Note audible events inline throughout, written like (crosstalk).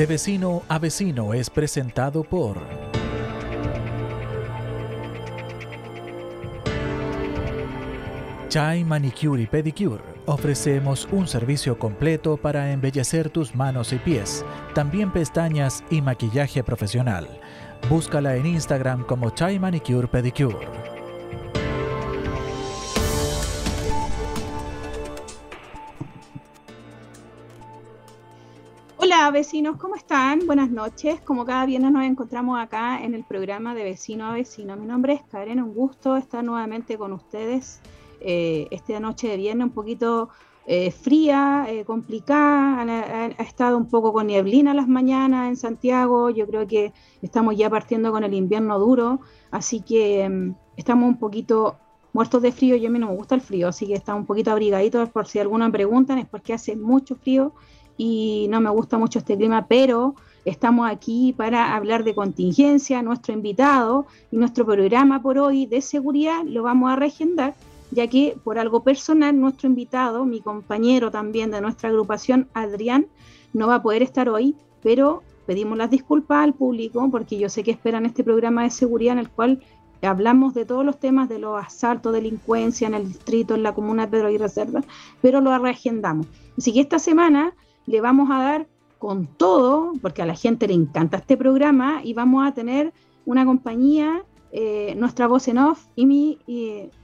De vecino a vecino es presentado por... Chai Manicure y Pedicure. Ofrecemos un servicio completo para embellecer tus manos y pies, también pestañas y maquillaje profesional. Búscala en Instagram como Chai Manicure Pedicure. Vecinos, ¿cómo están? Buenas noches. Como cada viernes nos encontramos acá en el programa de Vecino a Vecino. Mi nombre es Karen, un gusto estar nuevamente con ustedes eh, esta noche de viernes un poquito eh, fría, eh, complicada, ha, estado un poco con nieblina las mañanas en Santiago, yo creo que estamos ya partiendo con el invierno duro, así que mm, estamos un poquito muertos de frío, yo a mí no me gusta el frío, así que estamos un poquito abrigaditos por si alguna preguntan, es porque hace mucho frío y no me gusta mucho este clima, pero estamos aquí para hablar de contingencia, nuestro invitado y nuestro programa por hoy de seguridad lo vamos a regendar ya que por algo personal nuestro invitado, mi compañero también de nuestra agrupación, Adrián, no va a poder estar hoy, pero pedimos las disculpas al público porque yo sé que esperan este programa de seguridad en el cual hablamos de todos los temas de los asaltos, delincuencia en el distrito, en la comuna de Pedro y Reserva, pero lo reagendamos. Así que esta semana le vamos a dar con todo, porque a la gente le encanta este programa, y vamos a tener una compañía eh, nuestra voz en off y mi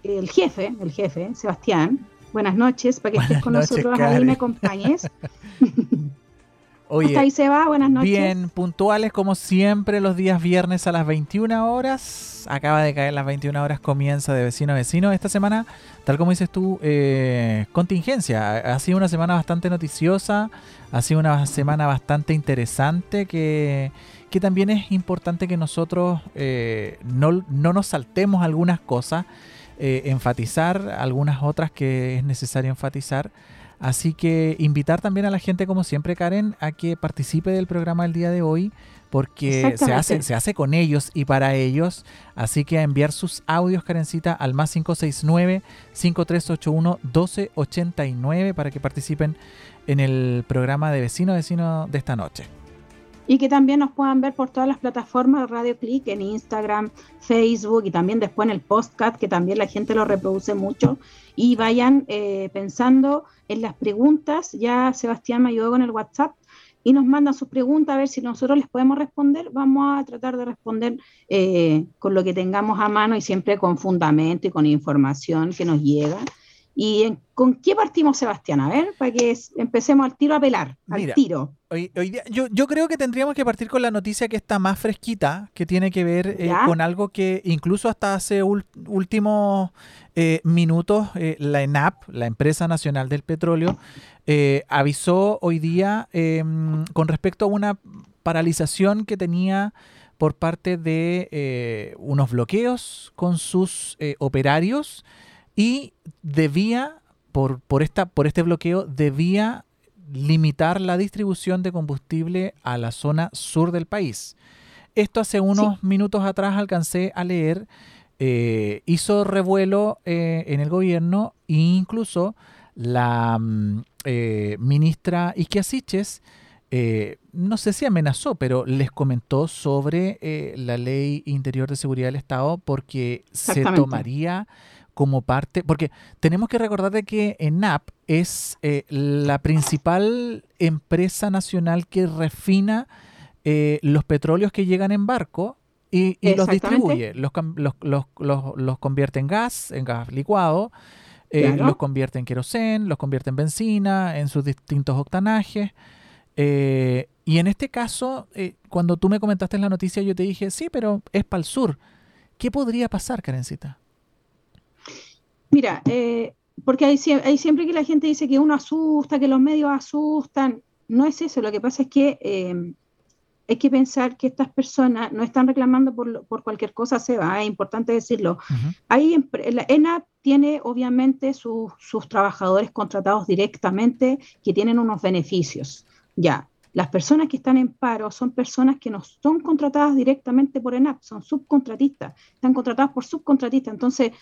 el jefe, el jefe, Sebastián. Buenas noches, para que estés con nosotros ahí y me acompañes. (laughs) Oye, ahí, Seba? Buenas noches. Bien, puntuales como siempre los días viernes a las 21 horas. Acaba de caer las 21 horas, comienza de vecino a vecino. Esta semana, tal como dices tú, eh, contingencia. Ha sido una semana bastante noticiosa, ha sido una semana bastante interesante que que también es importante que nosotros eh, no, nos saltemos algunas cosas, eh, enfatizar algunas otras que es necesario enfatizar. Así que invitar también a la gente, como siempre, Karen, a que participe del programa del día de hoy, porque se hace, se hace con ellos y para ellos. Así que a enviar sus audios, Karencita, al más 569-5381-1289 para que participen en el programa de vecino a vecino de esta noche y que también nos puedan ver por todas las plataformas Radio Click, en Instagram, Facebook y también después en el podcast, que también la gente lo reproduce mucho. Y vayan eh, pensando en las preguntas. Ya Sebastián me ayudó con el WhatsApp y nos mandan sus preguntas a ver si nosotros les podemos responder. Vamos a tratar de responder eh, con lo que tengamos a mano y siempre con fundamento y con información que nos llega. ¿Y con qué partimos, Sebastián? A ver, para que empecemos al tiro a pelar, al tiro. Hoy, día, yo, yo, creo que tendríamos que partir con la noticia que está más fresquita, que tiene que ver eh, con algo que incluso hasta hace últimos eh, minutos eh, la ENAP, la Empresa Nacional del Petróleo, avisó hoy día em, con respecto a una paralización que tenía por parte de unos bloqueos con sus operarios y debía, por, por, esta, por este bloqueo, debía limitar la distribución de combustible a la zona sur del país. Esto hace unos minutos atrás alcancé a leer, eh, hizo revuelo eh, en el gobierno e incluso la mm, eh, ministra Isquiasiches, no sé si amenazó, pero les comentó sobre la ley interior de seguridad del Estado porque se tomaría como parte, porque tenemos que recordar de que ENAP es eh, la principal empresa nacional que refina eh, los petróleos que llegan en barco y, los distribuye, los, los, convierte en gas, en gas licuado, eh, los convierte en querosén, los convierte en benzina, en sus distintos octanajes. y en este caso, cuando tú me comentaste la noticia, yo te dije, sí, pero es para el sur. ¿Qué podría pasar, Karencita? Mira, eh, porque hay, siempre que la gente dice que uno asusta, que los medios asustan. No es eso, lo que pasa es que eh, hay que pensar que estas personas no están reclamando por, cualquier cosa, se va, es importante decirlo. la ENAP tiene obviamente sus trabajadores contratados directamente que tienen unos beneficios. Ya, las personas que están en paro son personas que no son contratadas directamente por ENAP, son subcontratistas, están contratadas por subcontratistas. Entonces,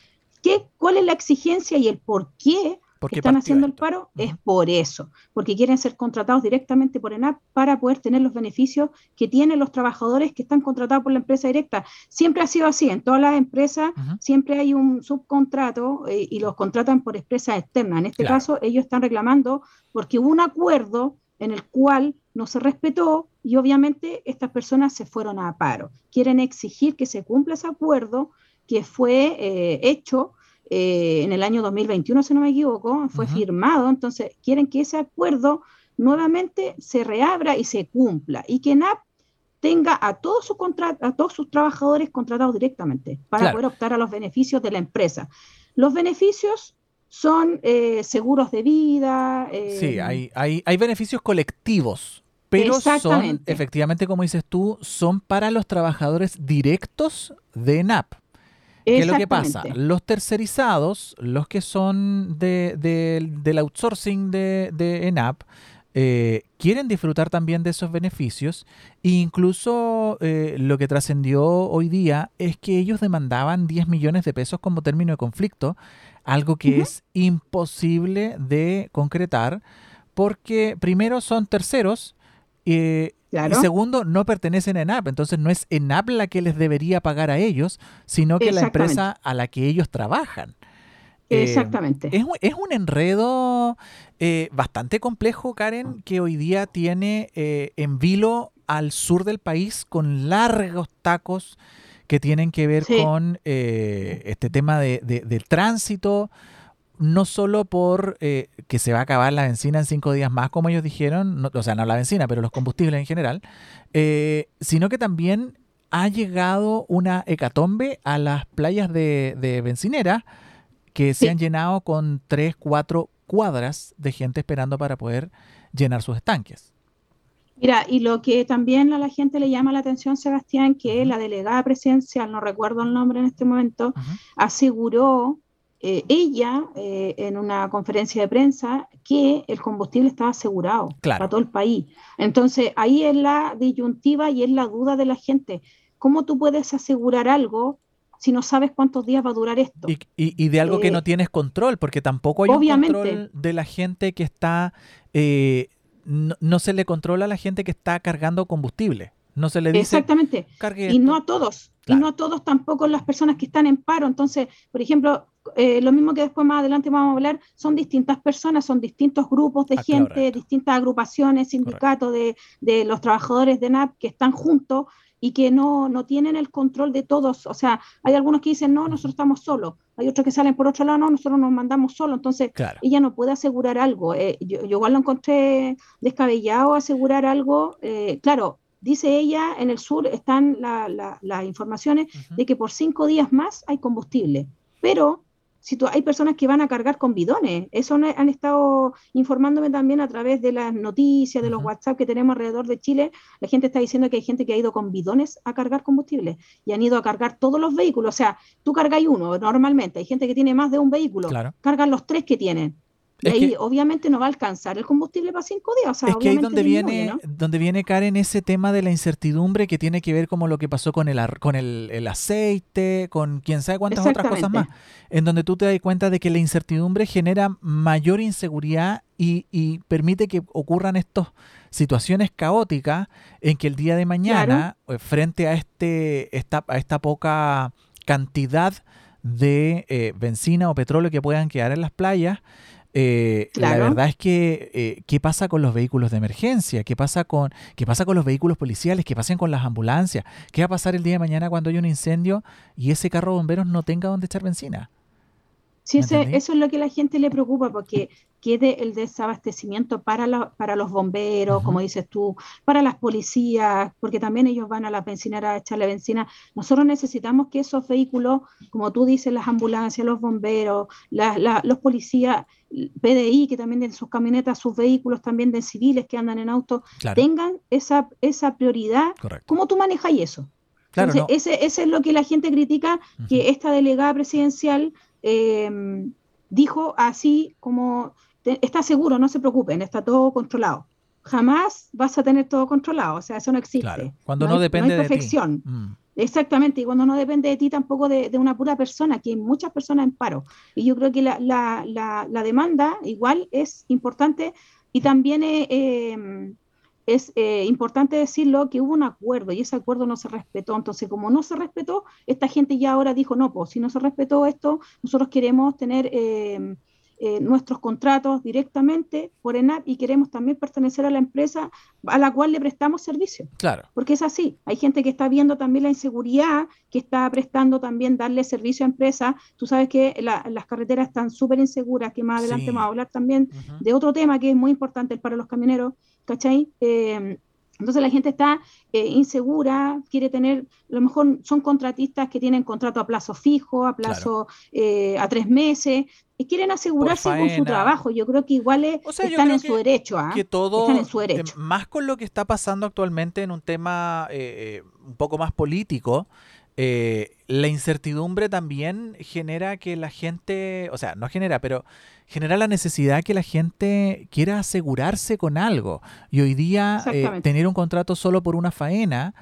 ¿Cuál es la exigencia y el por qué están haciendo el paro es por eso, porque quieren ser contratados directamente por ENAP para poder tener los beneficios que tienen los trabajadores que están contratados por la empresa directa. Siempre ha sido así, en todas las empresas siempre hay un subcontrato eh, y los contratan por empresas externas. En este caso, ellos están reclamando porque hubo un acuerdo en el cual no se respetó y obviamente estas personas se fueron a paro. Quieren exigir que se cumpla ese acuerdo que fue eh, hecho eh, en el año 2021, si no me equivoco, fue firmado, entonces quieren que ese acuerdo nuevamente se reabra y se cumpla y que NAP tenga a todos sus, a todos sus trabajadores contratados directamente para poder optar a los beneficios de la empresa. Los beneficios son eh, seguros de vida. sí, hay, hay, hay beneficios colectivos, pero son, efectivamente, como dices tú, son para los trabajadores directos de NAP. ¿Qué es lo que pasa? Los tercerizados, los que son del outsourcing de, ENAP, eh, quieren disfrutar también de esos beneficios. E incluso eh, lo que trascendió hoy día es que ellos demandaban 10 millones de pesos como término de conflicto, algo que es imposible de concretar porque primero son terceros eh, y segundo, no pertenecen a ENAP, entonces no es ENAP la que les debería pagar a ellos, sino que la empresa a la que ellos trabajan. Eh, Exactamente. es, un enredo eh, bastante complejo, Karen, que hoy día tiene eh, en vilo al sur del país con largos tacos que tienen que ver con este tema de, del tránsito, no solo por eh, que se va a acabar la benzina en cinco días más, como ellos dijeron, o sea, no la benzina, pero los combustibles en general, eh, sino que también ha llegado una hecatombe a las playas de, de bencinera que se han llenado con tres, cuatro cuadras de gente esperando para poder llenar sus estanques. Mira, y lo que también a la gente le llama la atención, Sebastián, que la delegada presidencial, no recuerdo el nombre en este momento, aseguró eh, ella eh, en una conferencia de prensa que el combustible estaba asegurado para todo el país. Entonces, ahí es la disyuntiva y es la duda de la gente. ¿Cómo tú puedes asegurar algo si no sabes cuántos días va a durar esto? Y, de algo que no eh, tienes control, porque tampoco hay un control de la gente que está... no, se le controla a la gente que está cargando combustible. No se le dice. Exactamente. Y no a todos. Y no a todos tampoco las personas que están en paro. Entonces, por ejemplo, eh, lo mismo que después más adelante vamos a hablar, son distintas personas, son distintos grupos de ah, gente, distintas agrupaciones, sindicatos de, de, los trabajadores de NAP que están juntos y que no, no, tienen el control de todos. O sea, hay algunos que dicen, no, nosotros estamos solos. Hay otros que salen por otro lado, no, nosotros nos mandamos solos. Entonces, ella no puede asegurar algo. Eh, yo, igual lo encontré descabellado asegurar algo. Eh, claro, dice ella, en el sur están las informaciones de que por cinco días más hay combustible. Pero si hay personas que van a cargar con bidones. Eso han estado informándome también a través de las noticias, de los WhatsApp que tenemos alrededor de Chile. La gente está diciendo que hay gente que ha ido con bidones a cargar combustible y han ido a cargar todos los vehículos. O sea, tú cargas uno normalmente, hay gente que tiene más de un vehículo, cargan los tres que tienen. Y ahí obviamente no va a alcanzar el combustible para cinco días. es que ahí donde viene, donde viene Karen ese tema de la incertidumbre que tiene que ver como lo que pasó con el con el, aceite, con quién sabe cuántas otras cosas más. En donde tú te das cuenta de que la incertidumbre genera mayor inseguridad y, permite que ocurran estas situaciones caóticas en que el día de mañana, eh, frente a este, esta, a esta poca cantidad de eh, benzina o petróleo que puedan quedar en las playas, eh, la verdad es que, eh, ¿qué pasa con los vehículos de emergencia? ¿Qué pasa, con, ¿Qué pasa con los vehículos policiales? ¿Qué pasa con las ambulancias? ¿Qué va a pasar el día de mañana cuando hay un incendio y ese carro de bomberos no tenga donde echar benzina? Sí, eso es lo que la gente le preocupa, porque quede el desabastecimiento para, para los bomberos, como dices tú, para las policías, porque también ellos van a la bencinera a echarle benzina. Nosotros necesitamos que esos vehículos, como tú dices, las ambulancias, los bomberos, los policías, PDI, que también en sus camionetas, sus vehículos también de civiles que andan en auto, tengan esa, esa prioridad. ¿Cómo tú manejas eso? Claro, ese, es lo que la gente critica, que esta delegada presidencial eh, dijo así como está seguro, no se preocupen, está todo controlado. Jamás vas a tener todo controlado, o sea, eso no existe. cuando no, depende de perfección. Mm. Exactamente, y cuando no depende de ti tampoco de, una pura persona, que hay muchas personas en paro. Y yo creo que la, la, la, demanda igual es importante y también eh, em, es eh, importante decirlo que hubo un acuerdo y ese acuerdo no se respetó. Entonces, como no se respetó, esta gente ya ahora dijo, no, pues si no se respetó esto, nosotros queremos tener... Eh, eh, nuestros contratos directamente por ENAP y queremos también pertenecer a la empresa a la cual le prestamos servicio. Claro. Porque es así. Hay gente que está viendo también la inseguridad, que está prestando también darle servicio a empresas. Tú sabes que las carreteras están súper inseguras, que más adelante vamos a hablar también de otro tema que es muy importante para los camioneros, ¿cachai? Eh, entonces la gente está eh, insegura, quiere tener, a lo mejor son contratistas que tienen contrato a plazo fijo, a plazo eh, a tres meses, y quieren asegurarse con su trabajo. Yo creo que igual están en su derecho. ¿ah? Que todo, están en su derecho. más con lo que está pasando actualmente en un tema eh, un poco más político, eh, la incertidumbre también genera que la gente, o sea, no genera, pero genera la necesidad que la gente quiera asegurarse con algo. Y hoy día eh, tener un contrato solo por una faena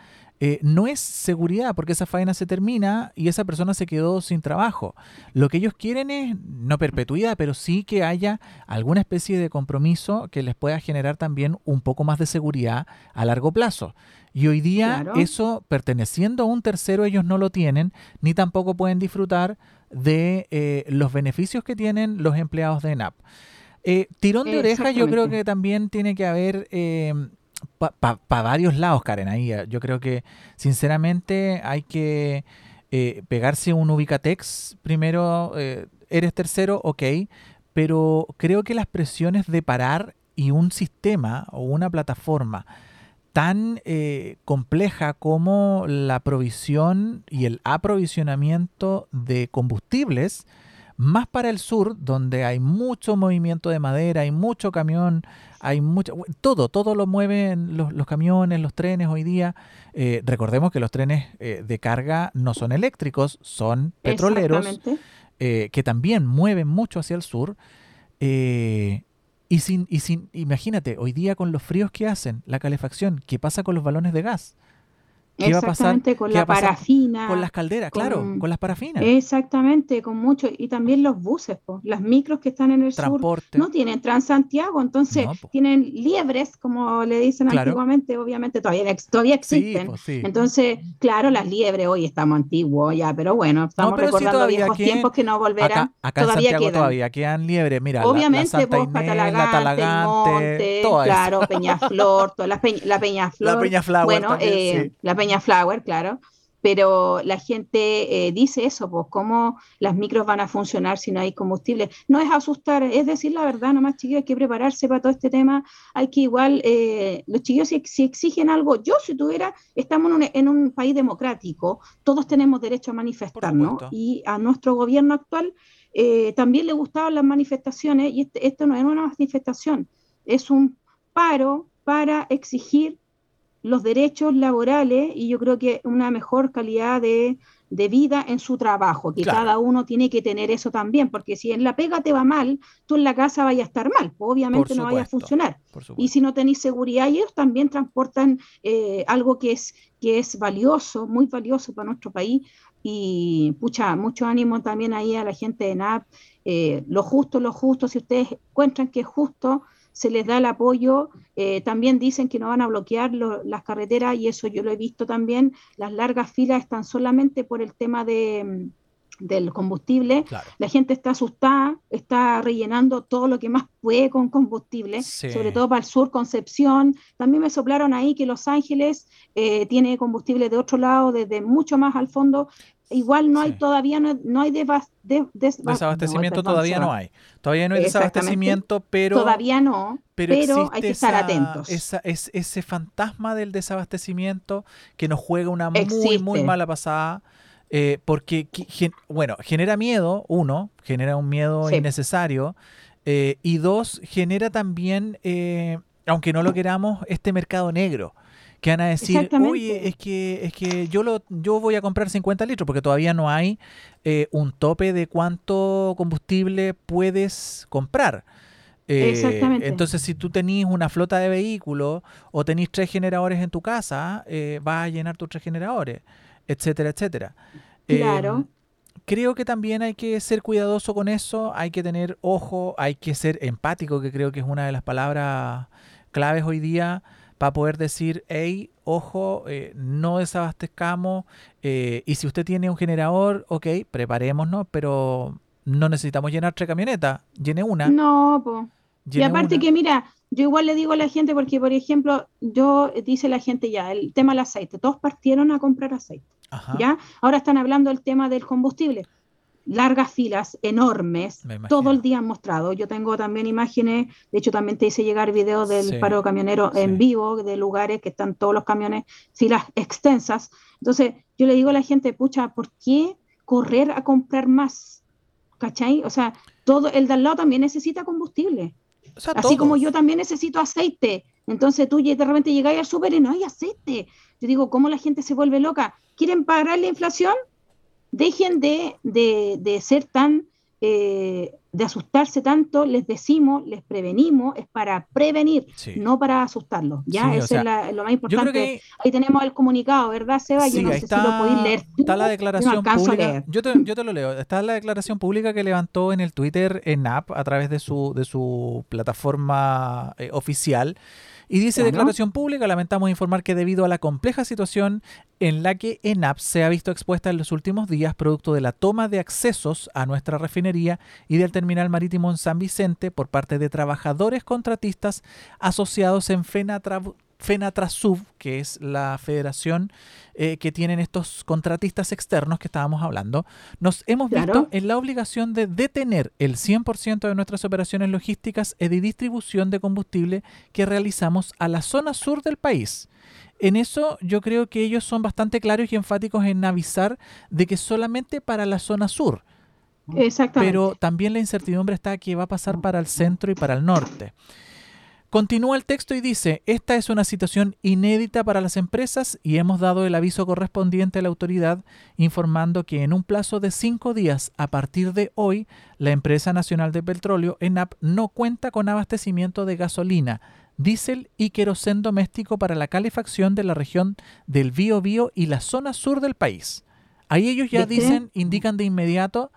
eh, no es seguridad, porque esa faena se termina y esa persona se quedó sin trabajo. Lo que ellos quieren es no perpetuidad, pero sí que haya alguna especie de compromiso que les pueda generar también un poco más de seguridad a largo plazo. Y hoy día eso, perteneciendo a un tercero, ellos no lo tienen, ni tampoco pueden disfrutar de eh, los beneficios que tienen los empleados de ENAP. Eh, tirón de oreja yo creo que también tiene que haber para varios lados, Karen. Ahí eh, yo creo que sinceramente hay que eh, pegarse un Ubicatex primero. Eh, eres tercero, ok, pero creo que las presiones de parar y un sistema o una plataforma tan compleja como la provisión y el aprovisionamiento de combustibles, más para el sur, donde hay mucho movimiento de madera, hay mucho camión, hay mucho, todo, todo lo mueven los, camiones, los trenes hoy día. Eh, recordemos que los trenes eh, de carga no son eléctricos, son petroleros, eh, que también mueven mucho hacia el sur. Y sin, y sin, imagínate, hoy día con los fríos que hacen, la calefacción, ¿qué pasa con los balones de gas? ¿Qué va a pasar? Con la parafina. Con las calderas, claro, con las parafinas. Exactamente, con mucho. Y también los buses, las micros que están en el sur no tienen Transantiago, entonces tienen liebres, como le dicen antiguamente, obviamente todavía, todavía existen. Entonces, claro, las liebres, hoy estamos antiguos ya, pero bueno, estamos recordando viejos tiempos que no volverán. Acá, todavía quedan. todavía quedan liebres, mira. Obviamente, la, vos, Patalagante, Monte, claro, Peñaflor, toda la, la Peñaflor. (laughs) La Peñaflor. Bueno, eh, la Peña Flower, claro, pero la gente eh, dice eso, pues cómo las micros van a funcionar si no hay combustible. No es asustar, es decir la verdad, nomás chiquillos, hay que prepararse para todo este tema, hay que igual, eh, los chiquillos si, exigen algo, yo si tuviera, estamos en un, país democrático, todos tenemos derecho a manifestarnos y a nuestro gobierno actual eh, también le gustaban las manifestaciones y este, esto no es una manifestación, es un paro para exigir los derechos laborales y yo creo que una mejor calidad de, vida en su trabajo, que cada uno tiene que tener eso también, porque si en la pega te va mal, tú en la casa vayas a estar mal, pues obviamente no vaya a funcionar. Y si no tenéis seguridad, ellos también transportan eh, algo que es, que es valioso, muy valioso para nuestro país. Y pucha, mucho ánimo también ahí a la gente de NAP. Eh, lo justo, lo justo, si ustedes encuentran que es justo, se les da el apoyo. Eh, también dicen que no van a bloquear las carreteras y eso yo lo he visto también. Las largas filas están solamente por el tema de, mm, del combustible. La gente está asustada, está rellenando todo lo que más puede con combustible, sobre todo para el sur, Concepción. También me soplaron ahí que Los Ángeles eh, tiene combustible de otro lado, desde mucho más al fondo igual no hay todavía, no, hay desabastecimiento, todavía no hay. Todavía no hay desabastecimiento, pero... Todavía no, pero, hay que estar atentos. Esa, es, ese fantasma del desabastecimiento que nos juega una muy, muy mala pasada. Eh, porque, bueno, genera miedo, uno, genera un miedo innecesario, eh, y dos, genera también, eh, aunque no lo queramos, este mercado negro que van a decir, oye, es que, es que yo, lo, yo voy a comprar 50 litros porque todavía no hay eh, un tope de cuánto combustible puedes comprar. Eh, entonces, si tú tenés una flota de vehículos o tenés tres generadores en tu casa, eh, vas a llenar tus tres generadores. Etcétera, etcétera. Claro. Em, creo que también hay que ser cuidadoso con eso, hay que tener ojo, hay que ser empático, que creo que es una de las palabras claves hoy día para poder decir, hey, ojo, eh, no desabastezcamos, eh, y si usted tiene un generador, ok, preparémonos, pero no necesitamos llenar tres camionetas, llene una. No, pues. Y aparte que mira, yo igual le digo a la gente, porque por ejemplo, yo dice la gente ya, el tema del aceite, todos partieron a comprar aceite, ¿ya? Ahora están hablando del tema del combustible largas filas enormes, todo el día han mostrado. Yo tengo también imágenes, de hecho también te hice llegar videos del paro camionero en vivo, de lugares que están todos los camiones, filas extensas. Entonces, yo le digo a la gente, pucha, ¿por qué correr a comprar más? ¿Cachai? O sea, todo el de al lado también necesita combustible. Así como yo también necesito aceite. Entonces tú de repente llegáis al súper y no hay aceite. Yo digo, ¿cómo la gente se vuelve loca? ¿Quieren pagar la inflación? dejen de, de, ser tan, eh, de asustarse tanto, les decimos, les prevenimos, es para prevenir, no para asustarlos. ¿ya? Eso es lo más importante. Ahí tenemos el comunicado, ¿verdad, Seba? yo no sé si lo podéis leer. Está la declaración pública. Yo te, yo te, lo leo. Está la declaración pública que levantó en el Twitter en app a través de su, de su plataforma eh, oficial. Y dice declaración pública, lamentamos informar que debido a la compleja situación en la que ENAP se ha visto expuesta en los últimos días, producto de la toma de accesos a nuestra refinería y del terminal marítimo en San Vicente por parte de trabajadores contratistas asociados en FENATRA FENATRASUB, que es la federación eh, que tienen estos contratistas externos que estábamos hablando, nos hemos visto en la obligación de detener el 100% de nuestras operaciones logísticas y de distribución de combustible que realizamos a la zona sur del país. En eso yo creo que ellos son bastante claros y enfáticos en avisar de que solamente para la zona sur. Exactamente. Pero también la incertidumbre está que va a pasar para el centro y para el norte. Continúa el texto y dice, esta es una situación inédita para las empresas y hemos dado el aviso correspondiente a la autoridad informando que en un plazo de cinco días a partir de hoy, la empresa nacional de petróleo, ENAP, no cuenta con abastecimiento de gasolina, diésel y querosén doméstico para la calefacción de la región del Bío y la zona sur del país. Ahí ellos ya dicen, indican de inmediato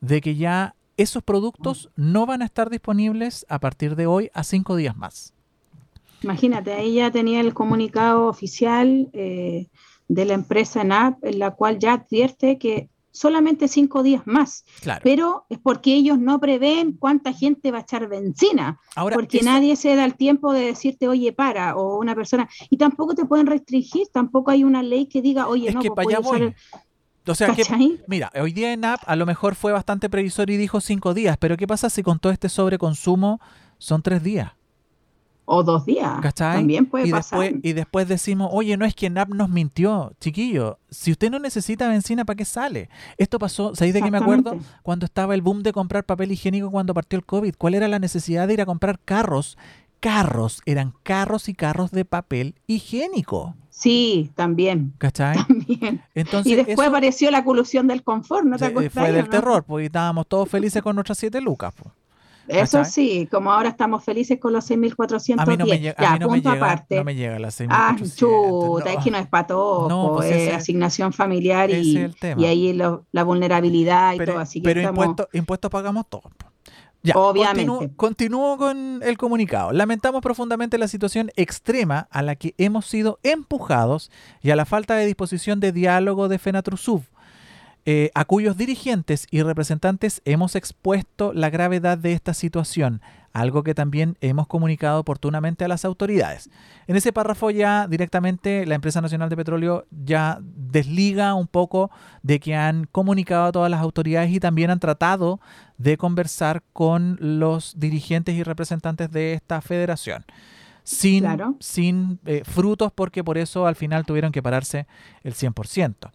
de que ya esos productos no van a estar disponibles a partir de hoy a cinco días más. Imagínate, ahí ya tenía el comunicado oficial eh, de la empresa NAP, en la cual ya advierte que solamente cinco días más. Pero es porque ellos no prevén cuánta gente va a echar benzina. porque nadie se da el tiempo de decirte, oye, para, o una persona. Y tampoco te pueden restringir, tampoco hay una ley que diga, oye, no, que pues o sea que, mira, hoy día en App a lo mejor fue bastante previsor y dijo cinco días, pero ¿qué pasa si con todo este sobreconsumo son tres días? O dos días. ¿Cachai? También puede y pasar. Después, y después decimos, oye, no es que NAP nos mintió, chiquillo. Si usted no necesita benzina, ¿para qué sale? Esto pasó, ¿sabéis de qué me acuerdo? Cuando estaba el boom de comprar papel higiénico cuando partió el COVID. ¿Cuál era la necesidad de ir a comprar carros? Carros, eran carros y carros de papel higiénico. Sí, también. ¿Cachai? (laughs) También. Entonces, y después apareció la colusión del confort, ¿no te acuerdas? Fue del terror, porque estábamos todos felices con nuestras siete lucas. Pues. Eso sí, como ahora estamos felices con los 6.410. A mí no me, llega, ya, a mí no me llega, aparte. No me llega las 6.400. Ah, chuta, es que no es para todo. No, pues es asignación familiar y, y ahí la vulnerabilidad y todo. Así que pero impuestos, impuestos pagamos todos. Ya, Obviamente. Continúo, con el comunicado. Lamentamos profundamente la situación extrema a la que hemos sido empujados y a la falta de disposición de diálogo de FENATRUSUB, eh, a cuyos dirigentes y representantes hemos expuesto la gravedad de esta situación, algo que también hemos comunicado oportunamente a las autoridades. En ese párrafo ya directamente la empresa nacional de petróleo ya desliga un poco de que han comunicado a todas las autoridades y también han tratado de conversar con los dirigentes y representantes de esta federación. Sin, sin eh, frutos porque por eso al final tuvieron que pararse el 100%.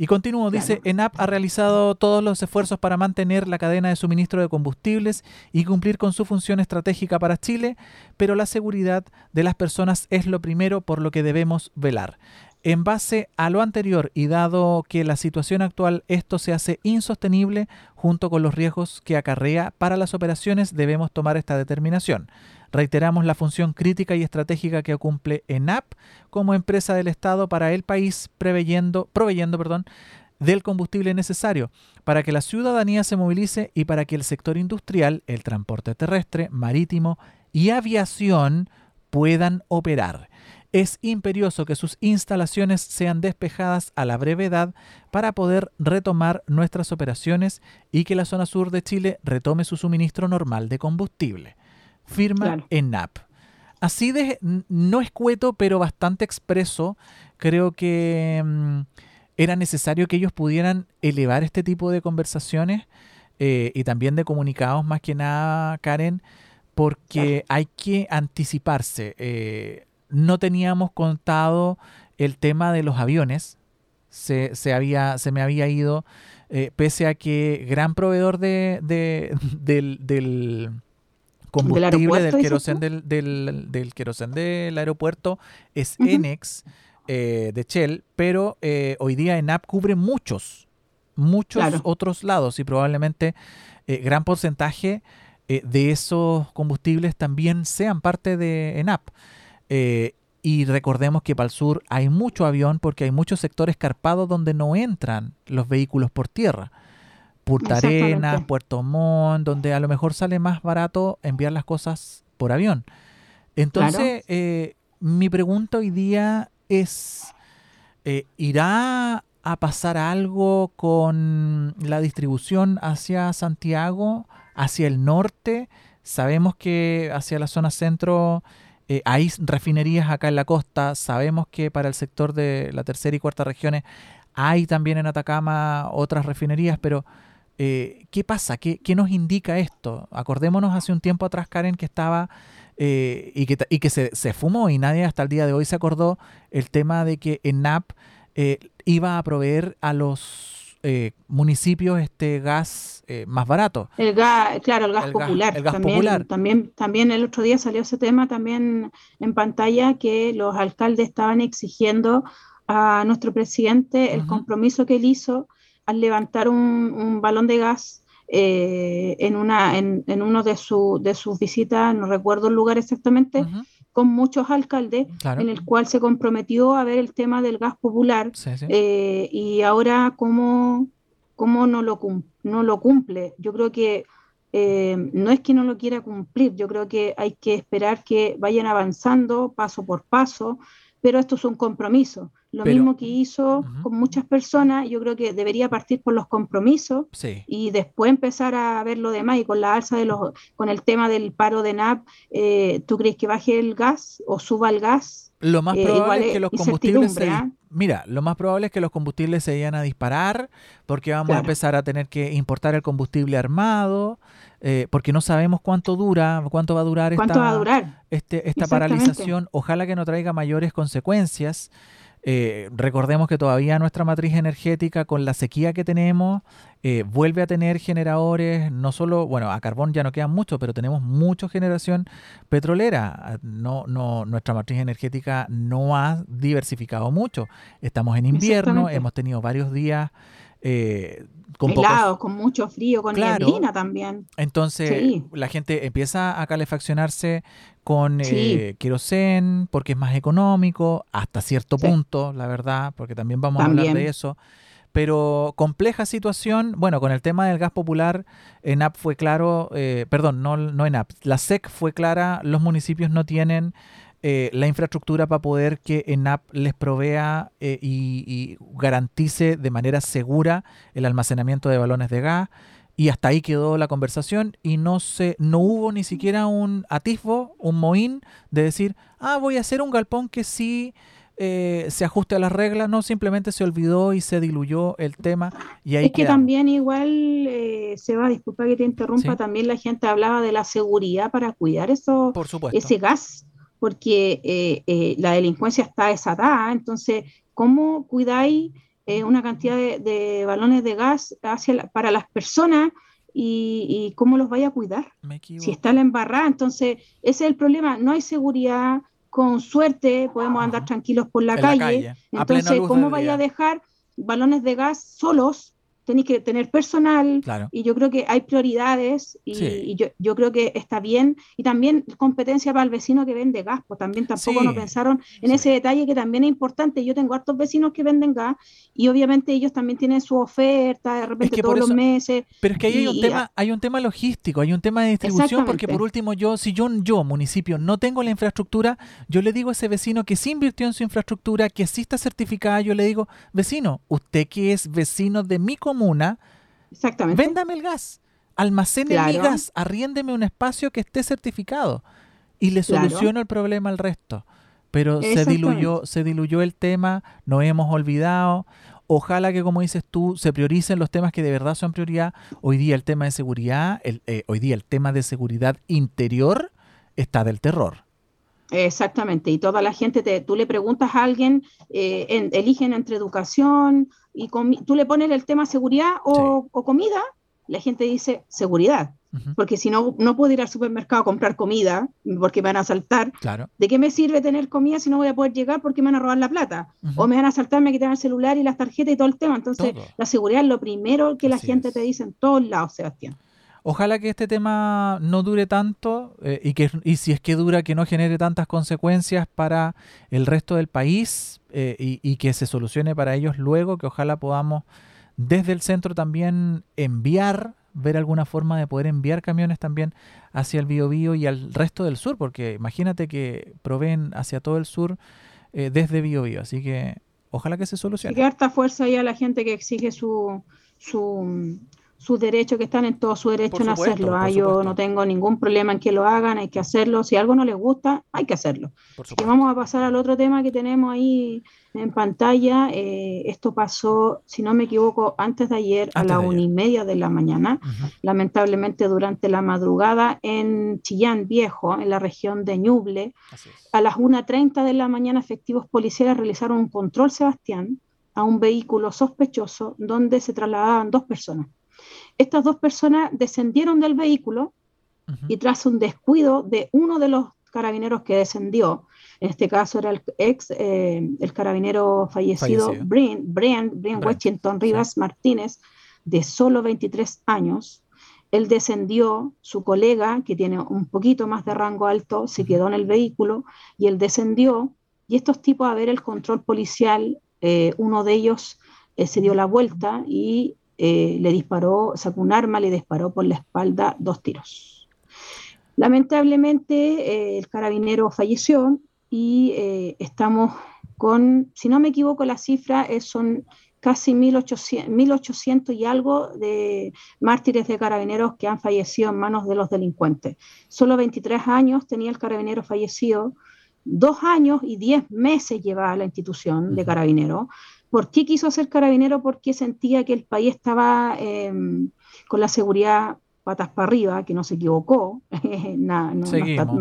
Y continúo, dice, ENAP ha realizado todos los esfuerzos para mantener la cadena de suministro de combustibles y cumplir con su función estratégica para Chile, pero la seguridad de las personas es lo primero por lo que debemos velar. En base a lo anterior y dado que la situación actual esto se hace insostenible junto con los riesgos que acarrea para las operaciones, debemos tomar esta determinación. Reiteramos la función crítica y estratégica que cumple ENAP como empresa del Estado para el país, proveyendo, proveyendo perdón, del combustible necesario para que la ciudadanía se movilice y para que el sector industrial, el transporte terrestre, marítimo y aviación puedan operar. Es imperioso que sus instalaciones sean despejadas a la brevedad para poder retomar nuestras operaciones y que la zona sur de Chile retome su suministro normal de combustible. Firma ENAP. Así de no escueto, pero bastante expreso, creo que mm, era necesario que ellos pudieran elevar este tipo de conversaciones eh, y también de comunicados, más que nada, Karen, porque hay que anticiparse. Eh, no teníamos contado el tema de los aviones. Se, había, se me había ido, eh, pese a que gran proveedor de, (laughs) del, combustible, del querosén del, del, del del aeropuerto es Enex eh, de Shell, pero eh, hoy día ENAP cubre muchos, muchos otros lados y probablemente gran porcentaje de esos combustibles también sean parte de ENAP. Eh, y recordemos que para el sur hay mucho avión porque hay muchos sectores escarpados donde no entran los vehículos por tierra. Punta Arenas, Puerto Montt, donde a lo mejor sale más barato enviar las cosas por avión. Entonces, eh, mi pregunta hoy día es, eh, ¿irá a pasar algo con la distribución hacia Santiago, hacia el norte? Sabemos que hacia la zona centro eh, hay refinerías acá en la costa, sabemos que para el sector de la tercera y cuarta regiones hay también en Atacama otras refinerías, pero eh, ¿qué pasa? ¿Qué, nos indica esto? Acordémonos hace un tiempo atrás, Karen, que estaba eh, y que, y que se, se, fumó y nadie hasta el día de hoy se acordó el tema de que ENAP iba a proveer a los eh, municipios este gas eh, más barato. El gas, claro, el gas popular. el gas también, popular. También, también el otro día salió ese tema también en pantalla que los alcaldes estaban exigiendo a nuestro presidente el compromiso que él hizo al levantar un, balón de gas eh, en, una, en, en uno de, su, de sus visitas, no recuerdo el lugar exactamente, con muchos alcaldes, en el cual se comprometió a ver el tema del gas popular eh, y ahora cómo, cómo no, lo, no lo cumple. Yo creo que eh, no es que no lo quiera cumplir, yo creo que hay que esperar que vayan avanzando paso por paso, pero esto es un compromiso. Lo mismo que hizo con muchas personas, yo creo que debería partir por los compromisos y después empezar a ver lo demás y con la alza de los, con el tema del paro de NAP, eh, ¿tú crees que baje el gas o suba el gas? Lo más eh, probable es que los combustibles se, ¿ah? mira, lo más probable es que los combustibles se vayan a disparar porque vamos a empezar a tener que importar el combustible armado. Eh, porque no sabemos cuánto dura, cuánto va a durar esta, Este, esta paralización. Ojalá que no traiga mayores consecuencias. Eh, recordemos que todavía nuestra matriz energética, con la sequía que tenemos, eh, vuelve a tener generadores, no solo, bueno, a carbón ya no quedan mucho, pero tenemos mucha generación petrolera. No, no, nuestra matriz energética no ha diversificado mucho. Estamos en invierno, hemos tenido varios días eh, con Helados, con mucho frío, con neblina también. Entonces la gente empieza a calefaccionarse con eh, porque es más económico, hasta cierto punto, la verdad, porque también vamos a hablar de eso. Pero compleja situación, bueno, con el tema del gas popular, ENAP fue claro, eh, perdón, no, no ENAP, la SEC fue clara, los municipios no tienen eh, la infraestructura para poder que ENAP les provea eh, y, garantice de manera segura el almacenamiento de balones de gas. Y hasta ahí quedó la conversación y no se, no hubo ni siquiera un atisbo, un mohín de decir, ah, voy a hacer un galpón que sí eh, se ajuste a las reglas, no, simplemente se olvidó y se diluyó el tema y ahí Es que también igual, se va, disculpa que te interrumpa, también la gente hablaba de la seguridad para cuidar eso, ese gas porque eh, eh, la delincuencia está desatada. Entonces, ¿cómo cuidáis eh, una cantidad de, balones de gas hacia para las personas y, cómo los vaya a cuidar? Si está la embarrada, entonces ese es el problema. No hay seguridad. Con suerte podemos andar tranquilos por la, calle. Entonces, ¿cómo vaya a dejar balones de gas solos tenéis que tener personal y yo creo que hay prioridades y, yo, yo, creo que está bien. Y también competencia para el vecino que vende gas, pues también tampoco no pensaron en ese detalle que también es importante. Yo tengo hartos vecinos que venden gas y obviamente ellos también tienen su oferta de repente todos los meses. Pero es que ahí hay un tema, hay un tema logístico, hay un tema de distribución porque por último yo si yo yo municipio no tengo la infraestructura, yo le digo a ese vecino que sí invirtió en su infraestructura, que sí está certificada, yo le digo, vecino, usted que es vecino de mi comunidad comuna, Exactamente. véndame el gas, almacene mi gas, arriéndeme un espacio que esté certificado y le soluciono el problema al resto. Pero se diluyó, se diluyó el tema, nos hemos olvidado. Ojalá que, como dices tú, se prioricen los temas que de verdad son prioridad. Hoy día el tema de seguridad, el, eh, hoy día el tema de seguridad interior está del terror. Exactamente, y toda la gente, te, tú le preguntas a alguien, eh, eligen entre educación y tú le pones el tema seguridad o, comida, la gente dice seguridad, porque si no, no puedo ir al supermercado a comprar comida porque me van a asaltar. Claro. ¿De qué me sirve tener comida si no voy a poder llegar porque me van a robar la plata? O me van a asaltar, me quitan el celular y las tarjetas y todo el tema. Entonces, la seguridad es lo primero que la gente te dice en todos lados, Sebastián. Ojalá que este tema no dure tanto eh, y que y si es que dura que no genere tantas consecuencias para el resto del país eh, y, que se solucione para ellos luego, que ojalá podamos desde el centro también enviar, ver alguna forma de poder enviar camiones también hacia el Biobío y al resto del sur, porque imagínate que proveen hacia todo el sur eh, desde Biobío, así que ojalá que se solucione. Y que harta fuerza ahí a la gente que exige su, su sus derechos, que están en todo su derecho en hacerlo. Ah, yo no tengo ningún problema en que lo hagan, hay que hacerlo. Si algo no les gusta, hay que hacerlo. Y vamos a pasar al otro tema que tenemos ahí en pantalla. Eh, esto pasó, si no me equivoco, antes de ayer a la una y media de la mañana, lamentablemente durante la madrugada en Chillán Viejo, en la región de Ñuble. A las 1.30 de la mañana, efectivos policiales realizaron un control, Sebastián, a un vehículo sospechoso donde se trasladaban dos personas estas dos personas descendieron del vehículo y tras un descuido de uno de los carabineros que descendió, en este caso era el ex, eh, el carabinero fallecido, Brian, Brian, Washington Rivas Martínez, de solo 23 años, él descendió, su colega, que tiene un poquito más de rango alto, se quedó en el vehículo y él descendió, y estos tipos a ver el control policial, eh, uno de ellos eh, se dio la vuelta y eh, le disparó, sacó un arma, le disparó por la espalda dos tiros. Lamentablemente eh, el carabinero falleció y eh, estamos con, si no me equivoco, la cifra es, son casi 1800, 1800 y algo de mártires de carabineros que han fallecido en manos de los delincuentes. Solo 23 años tenía el carabinero fallecido, dos años y diez meses llevaba la institución de carabineros. ¿Por qué quiso ser carabinero? Porque sentía que el país estaba em, con la seguridad patas para arriba, que no se equivocó, (laughs) no,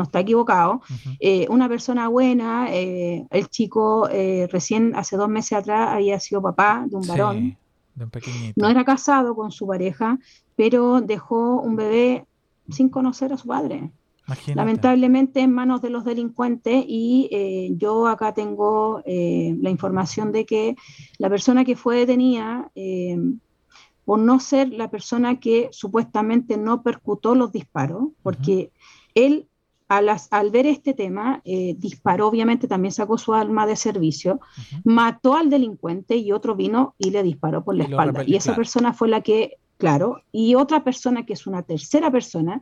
está, equivocado. Eh, una persona buena, eh, el chico eh, recién hace dos meses atrás había sido papá de un varón. no era casado con su pareja, pero dejó un bebé sin conocer a su padre. Lamentablemente en manos de los delincuentes y eh, yo acá tengo eh, la información de que la persona que fue detenida, eh, por no ser la persona que supuestamente no percutó los disparos, porque él al, al, ver este tema, disparó, obviamente también sacó su arma de servicio, mató al delincuente y otro vino y le disparó por la espalda. Y esa persona fue la que, claro, y otra persona que es una tercera persona,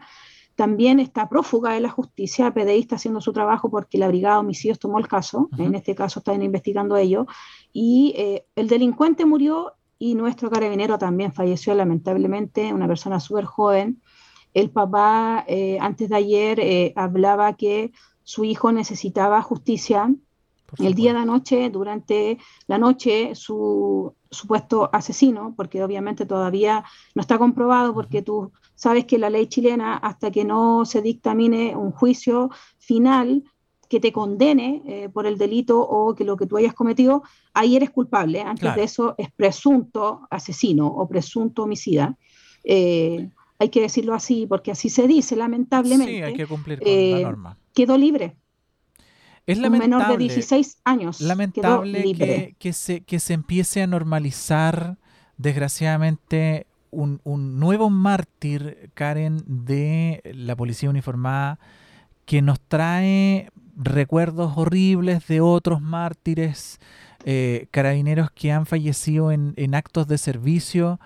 también está prófuga de la justicia, PDI está haciendo su trabajo porque la Brigada de Homicidios tomó el caso, en este caso están investigando ello, y eh, el delincuente murió y nuestro carabinero también falleció lamentablemente, una persona súper joven. El papá eh, antes de ayer eh, hablaba que su hijo necesitaba justicia. El día de la noche, durante la noche, su supuesto asesino, porque obviamente todavía no está comprobado, porque tú sabes que la ley chilena, hasta que no se dictamine un juicio final que te condene eh, por el delito o que lo que tú hayas cometido, ahí eres culpable. Antes de eso es presunto asesino o presunto homicida. Eh, hay que decirlo así, porque así se dice, lamentablemente. Sí, hay que cumplir con la eh, norma. Quedó libre. Es lamentable, un menor de 16 años. Lamentable que, que, se, que se empiece a normalizar desgraciadamente un, nuevo mártir, Karen, de la policía uniformada que nos trae recuerdos horribles de otros mártires, eh, carabineros que han fallecido en, actos de servicio,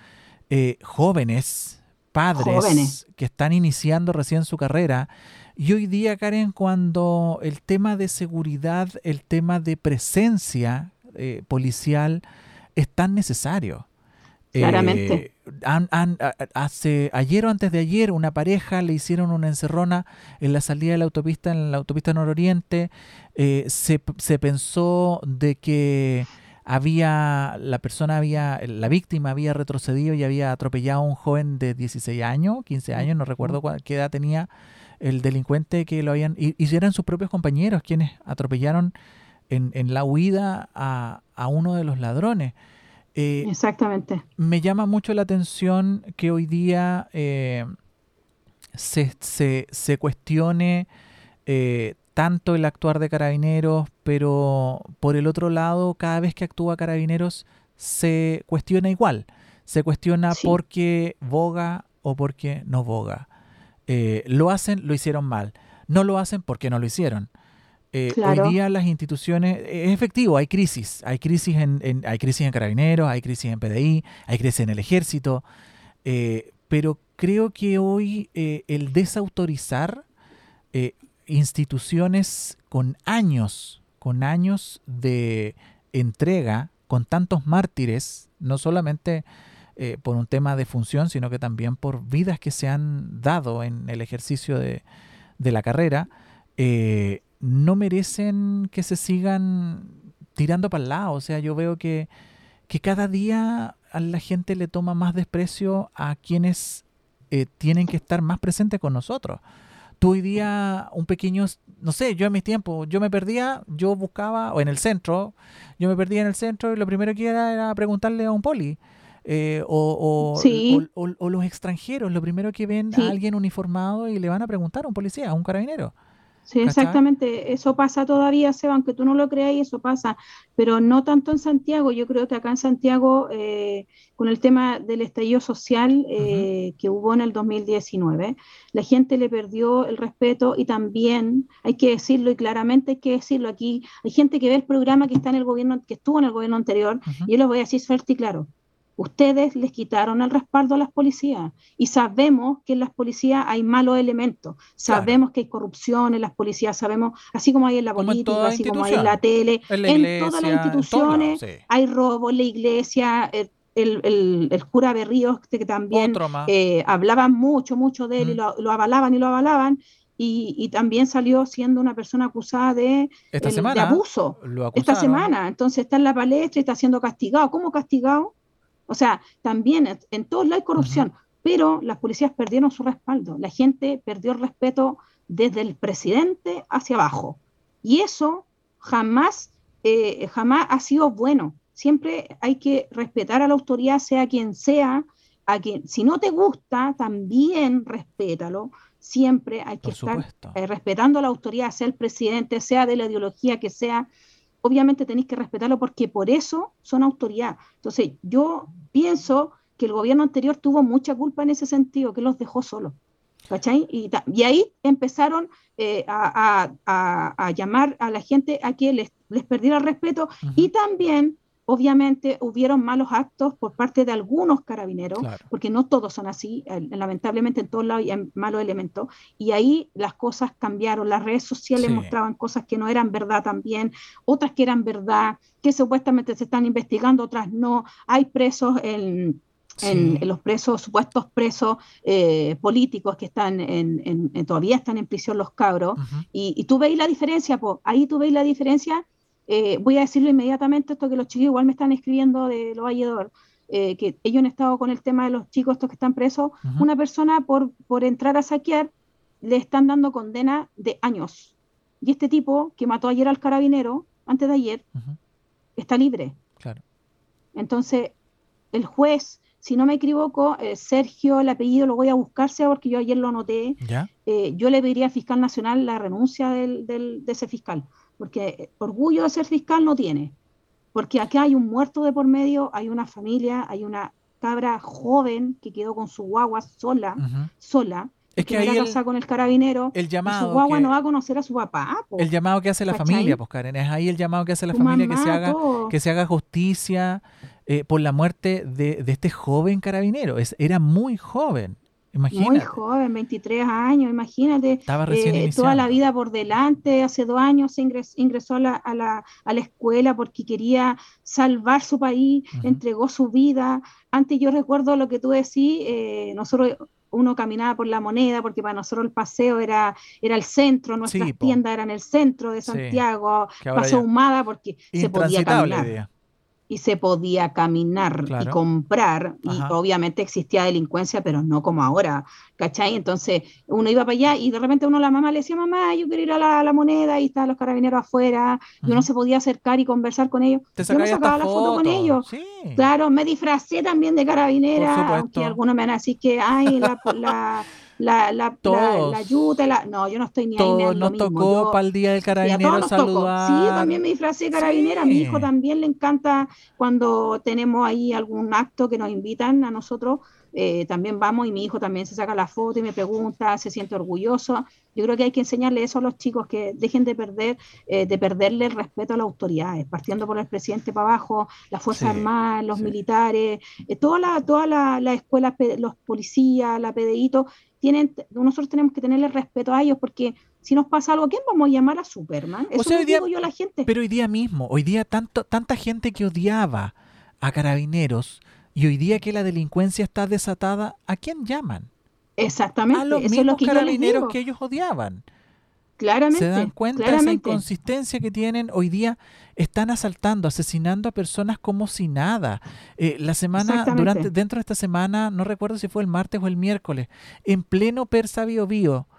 eh, jóvenes, padres que están iniciando recién su carrera. Y hoy día, Karen, cuando el tema de seguridad, el tema de presencia eh, policial es tan necesario. Claramente. hace ayer o antes de ayer, una pareja le hicieron una encerrona en la salida de la autopista, en la autopista nororiente. Eh, se, se pensó de que había, la persona había, la víctima había retrocedido y había atropellado a un joven de 16 años, 15 años, no recuerdo qué edad tenía el delincuente que lo habían, y, y eran sus propios compañeros quienes atropellaron en, en la huida a, a uno de los ladrones. Eh, Exactamente. Me llama mucho la atención que hoy día eh, se, se, cuestione eh, tanto el actuar de carabineros, pero por el otro lado, cada vez que actúa carabineros se cuestiona igual. Se cuestiona porque boga o porque no boga. lo hacen, lo hicieron mal. No lo hacen porque no lo hicieron. Eh, hoy día las instituciones, eh, es efectivo, hay crisis, hay crisis en, hay crisis en carabineros, hay crisis en PDI, hay crisis en el ejército, eh, pero creo que hoy el desautorizar instituciones con años, con años de entrega, con tantos mártires, no solamente por un tema de función, sino que también por vidas que se han dado en el ejercicio de, de la carrera, eh, no merecen que se sigan tirando para el lado. O sea, yo veo que, que cada día a la gente le toma más desprecio a quienes eh, tienen que estar más presentes con nosotros. Tú hoy día, un pequeño, no sé, yo en mis tiempos, yo me perdía, yo buscaba, o en el centro, yo me perdía en el centro y lo primero que era era preguntarle a un poli. Eh, o, o, los extranjeros, lo primero que ven a alguien uniformado y le van a preguntar a un policía, a un carabinero. Sí, exactamente. Eso pasa todavía, Seba, aunque tú no lo creas, eso pasa, pero no tanto en Santiago. Yo creo que acá en Santiago, eh, con el tema del estallido social eh, que hubo en el 2019, la gente le perdió el respeto y también, hay que decirlo y claramente hay que decirlo aquí, hay gente que ve el programa que está en el gobierno, que estuvo en el gobierno anterior, y yo les voy a decir fuerte y claro Ustedes les quitaron el respaldo a las policías. Y sabemos que en las policías hay malos elementos, sabemos que hay corrupción en las policías, sabemos, así como hay en la política, así como hay en la tele, en, todas las instituciones hay robo en la iglesia, el, el, cura Berríos, que también eh, hablaban mucho, mucho de él y mm. lo, avalaban y lo avalaban, y, también salió siendo una persona acusada de, de abuso. esta semana. Entonces está en la palestra y está siendo castigado. ¿Cómo castigado? O sea, también en todos lados hay corrupción, pero las policías perdieron su respaldo. La gente perdió el respeto desde el presidente hacia abajo. Y eso jamás, eh, jamás ha sido bueno. Siempre hay que respetar a la autoridad, sea quien sea. A quien, si no te gusta, también respétalo. Siempre hay que estar eh, respetando a la autoridad, sea el presidente, sea de la ideología que sea obviamente tenéis que respetarlo porque por eso son autoridad. Entonces, yo pienso que el gobierno anterior tuvo mucha culpa en ese sentido, que los dejó solos. ¿Cachai? Y, ahí empezaron eh, a, llamar a la gente a que les, les perdiera el respeto y también Obviamente hubieron malos actos por parte de algunos carabineros, porque no todos son así, lamentablemente en todos lados hay malos elementos, y ahí las cosas cambiaron, las redes sociales mostraban cosas que no eran verdad también, otras que eran verdad, que supuestamente se están investigando, otras no, hay presos en... los presos, supuestos presos eh, políticos que están en, todavía están en prisión los cabros, y, y, tú veis la diferencia, pues ahí tú veis la diferencia eh, voy a decirlo inmediatamente, esto que los chicos igual me están escribiendo de los valledor, eh, que ellos han estado con el tema de los chicos estos que están presos, una persona por, por entrar a saquear le están dando condena de años. Y este tipo que mató ayer al carabinero, antes de ayer, está libre. Claro. Entonces, el juez, si no me equivoco, eh, Sergio, el apellido lo voy a buscarse porque yo ayer lo anoté. yo le pediría al fiscal nacional la renuncia del, del, de ese fiscal porque orgullo de ser fiscal no tiene, porque acá hay un muerto de por medio, hay una familia, hay una cabra joven que quedó con su guagua sola, sola, es que, ahí el, con el carabinero, el llamado su guagua no va a conocer a su papá. el llamado que hace la familia, pues Karen, es ahí el llamado que hace la familia que se haga que se haga justicia eh, por la muerte de, de, este joven carabinero. Es, era muy joven. Imagínate. Muy joven, 23 años, imagínate. Estaba recién eh, Toda la vida por delante, hace dos años se ingresó, a, la, a, la, a, la, escuela porque quería salvar su país, entregó su vida. Antes yo recuerdo lo que tú decís, eh, nosotros uno caminaba por la moneda, porque para nosotros el paseo era, era el centro, nuestras tiendas eran el centro de Santiago, Paso Humada, porque se podía caminar y se podía caminar y comprar, y obviamente existía delincuencia, pero no como ahora, ¿cachai? Entonces uno iba para allá y de repente uno la mamá le decía, mamá, yo quiero ir a la, moneda y estaban los carabineros afuera, y uno se podía acercar y conversar con ellos. yo me sacaba la foto, con ellos. Claro, me disfracé también de carabinera, aunque algunos me van a decir que, ay, la la, la, la, la, yuta, la... no, yo no estoy ni ahí. Todos nos tocó para el día del carabinero saludar. Sí, también me disfrazé de carabinera. A mi hijo también le encanta cuando tenemos ahí algún acto que nos invitan a nosotros. Eh, también vamos y mi hijo también se saca la foto y me pregunta, se siente orgulloso. Yo creo que hay que enseñarle eso a los chicos, que dejen de perder, eh, de perderle el respeto a las autoridades, partiendo por el presidente para abajo, las Fuerzas Armadas, los militares, eh, toda la, toda la, la escuela, los policías, la PDITO, tienen, nosotros tenemos que tenerle respeto a ellos porque si nos pasa algo, ¿quién vamos a llamar a Superman? Eso o digo yo a la gente. Pero hoy día mismo, hoy día tanto, tanta gente que odiaba a carabineros y hoy día que la delincuencia está desatada, ¿a quién llaman? Exactamente. A los mismos carabineros que ellos odiaban. Claramente. Se dan cuenta de esa inconsistencia que tienen. Hoy día están asaltando, asesinando a personas como si nada. Eh, la semana, durante, dentro de esta semana, no recuerdo si fue el martes o el miércoles, en pleno Persa Bio Bio,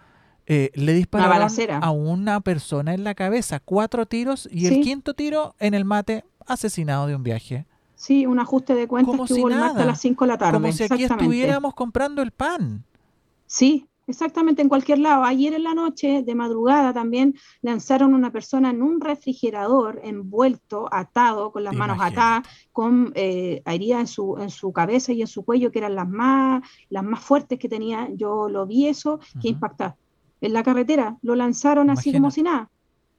eh, le dispararon a una persona en la cabeza, cuatro tiros y el quinto tiro en el mate, asesinado de un viaje. Sí, un ajuste de cuentas como que hubo el martes a las 5 de la tarde. Como si aquí estuviéramos comprando el pan. Sí, Exactamente, en cualquier lado. Ayer en la noche, de madrugada, también lanzaron una persona en un refrigerador envuelto, atado, con las manos atadas, con eh, heridas en su, en su cabeza y en su cuello, que eran las más, las más fuertes que tenía. Yo lo vi eso, que impacta. En la carretera lo lanzaron así como si nada.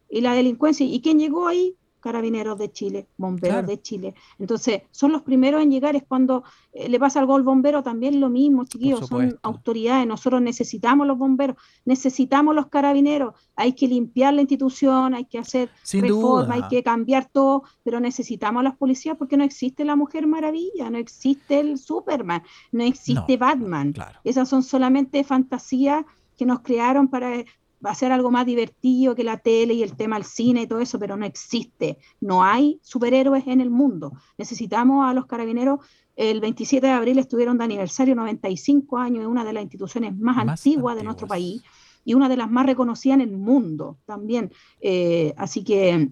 Y la delincuencia, ¿y quién llegó ahí? Carabineros de Chile, bomberos de Chile. Entonces, son los primeros en llegar, es cuando eh, le pasa algo al bombero, también lo mismo, chiquillos, son autoridades, nosotros necesitamos los bomberos, necesitamos los carabineros, hay que limpiar la institución, hay que hacer reforma, hay que cambiar todo, pero necesitamos a las policías porque no existe la Mujer Maravilla, no existe el Superman, no existe Batman. Esas son solamente fantasías que nos crearon para va a ser algo más divertido que la tele y el tema del cine y todo eso, pero no existe. No hay superhéroes en el mundo. Necesitamos a los carabineros. El 27 de abril estuvieron de aniversario 95 años, de una de las instituciones más, antiguas, de nuestro país y una de las más reconocidas en el mundo también. Eh, así que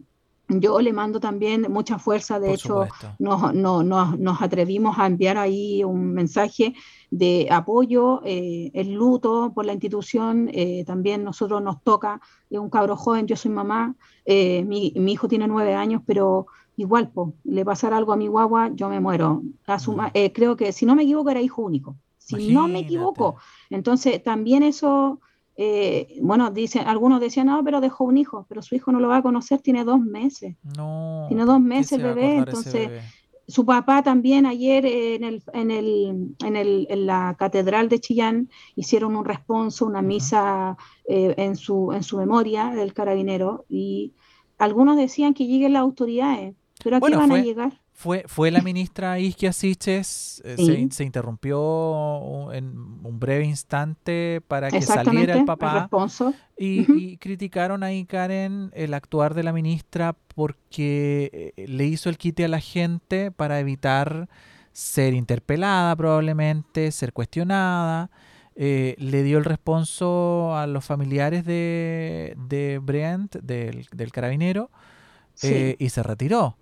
yo le mando también mucha fuerza, de hecho nos, nos, atrevimos a enviar ahí un mensaje de apoyo, eh, el luto por la institución, eh, también nosotros nos toca, es un cabro joven, yo soy mamá, eh, mi, mi, hijo tiene nueve años, pero igual, po, le pasará algo a mi guagua, yo me muero. Mm. creo que, si no me equivoco, era hijo único, si no me equivoco. Entonces, también eso eh, bueno, dicen, algunos decían, no, pero dejó un hijo, pero su hijo no lo va a conocer, tiene dos meses. No. Tiene dos meses bebé, entonces su papá también ayer en, el, en, el, en, el, en la catedral de Chillán hicieron un responso, una misa eh, en, su, en su memoria del carabinero y algunos decían que lleguen las autoridades, pero aquí van a llegar. Fue, fue la ministra Isquia Siches, eh, se, interrumpió en un breve instante para que saliera el papá. y, criticaron ahí, Karen, el actuar de la ministra porque eh, le hizo el quite a la gente para evitar ser interpelada probablemente, ser cuestionada. Eh, le dio el responso a los familiares de, de Brent, del, del carabinero, y se retiró.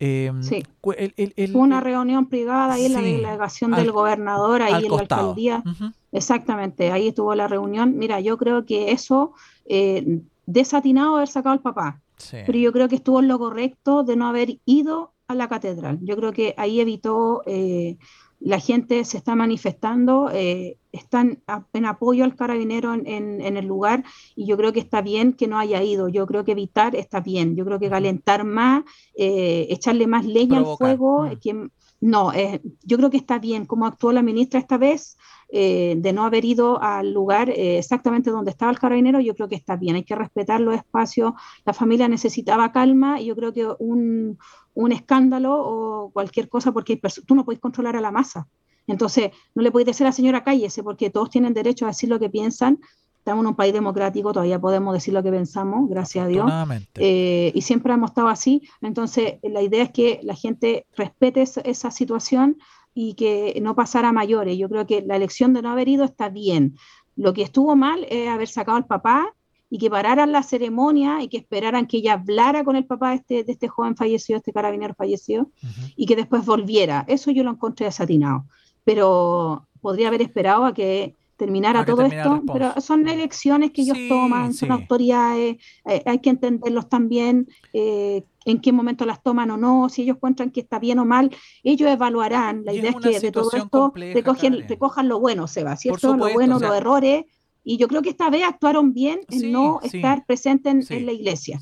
Em, sí. Fue una reunión privada ahí en la delegación del gobernador, ahí en la alcaldía. Exactamente, ahí estuvo la reunión. Mira, yo creo que eso, eh, desatinado haber sacado al papá, pero yo creo que estuvo en lo correcto de no haber ido a la catedral. Yo creo que ahí evitó eh, la gente se está manifestando, eh, están en apoyo al carabinero en, el lugar y yo creo que está bien que no haya ido, yo creo que evitar está bien, yo creo que calentar más, eh, echarle más leña al fuego, mm. no, eh, yo creo que está bien como actuó la ministra esta vez. de no haber ido al lugar exactamente donde estaba el carabinero, yo creo que está bien, hay que respetar los espacios, la familia necesitaba calma y yo creo que un, un escándalo o cualquier cosa, porque tú no puedes controlar a la masa. Entonces, no le puedes decir a la señora cállese, porque todos tienen derecho a decir lo que piensan. Estamos en un país democrático, todavía podemos decir lo que pensamos, gracias a Dios. Eh, y siempre hemos estado así. Entonces, la idea es que la gente respete esa, situación y que no pasara a mayores. Yo creo que la elección de no haber ido está bien. Lo que estuvo mal es haber sacado al papá y que pararan la ceremonia y que esperaran que ella hablara con el papá de este, de este joven fallecido, este carabinero fallecido, y que después volviera. Eso yo lo encontré desatinado. Pero podría haber esperado a que terminara todo esto, pero son elecciones que ellos toman, son autoridades, eh, hay que entenderlos también, eh, en qué momento las toman o no, si ellos encuentran que está bien o mal, ellos evaluarán. La idea es que de todo esto recogen, recojan lo bueno, Seba, ¿cierto? lo bueno, los errores y yo creo que esta vez actuaron bien en no estar presentes en, la iglesia.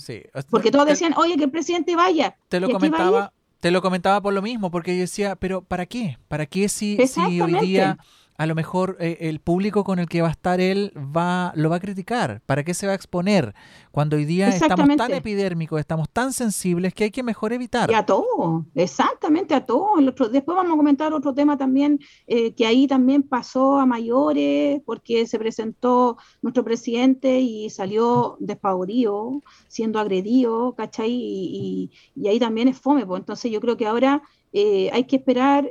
Porque todos decían, oye, que el presidente vaya. Te lo comentaba. Te lo comentaba por lo mismo, porque yo decía, pero ¿para qué? ¿Para qué si, si hoy día a lo mejor eh, el público con el que va a estar él va lo va a criticar. ¿Para qué se va a exponer? Cuando hoy día estamos tan epidérmicos, estamos tan sensibles que hay que mejor evitar. Y a todo, exactamente a todo. Después vamos a comentar otro tema también, eh, que ahí también pasó a mayores, porque se presentó nuestro presidente y salió despavorido, siendo agredido, ¿cachai? Y, ahí también es fome. Pues. Entonces yo creo que ahora eh, hay que esperar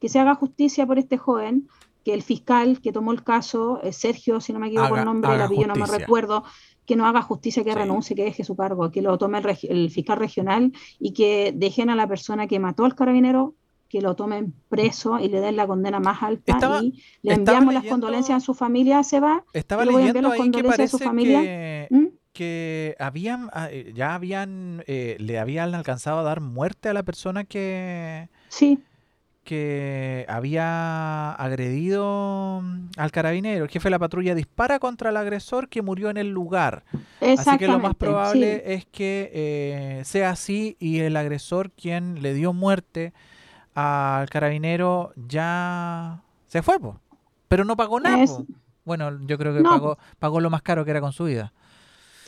que se haga justicia por este joven, que el fiscal que tomó el caso, eh, Sergio, si no me equivoco el nombre, el apellido no me recuerdo, que no haga justicia, que renuncie, que deje su cargo, que lo tome el, fiscal regional y que dejen a la persona que mató al carabinero que lo tomen preso y le den la condena más alta y le enviamos las condolencias a su familia, se va. Estaba leyendo las condolencias a su familia. Que, ¿Mm? que habían, ah, eh, ya habían, eh, le habían alcanzado a dar muerte a la persona que... Sí que había agredido mm, al carabinero. El jefe de la patrulla dispara contra el agresor que murió en el lugar. Así que lo más probable es que eh, sea así y el agresor quien le dio muerte al carabinero ya se fue, pero no pagó nada. Bueno, yo creo que pagó, pagó lo más caro que era con su vida.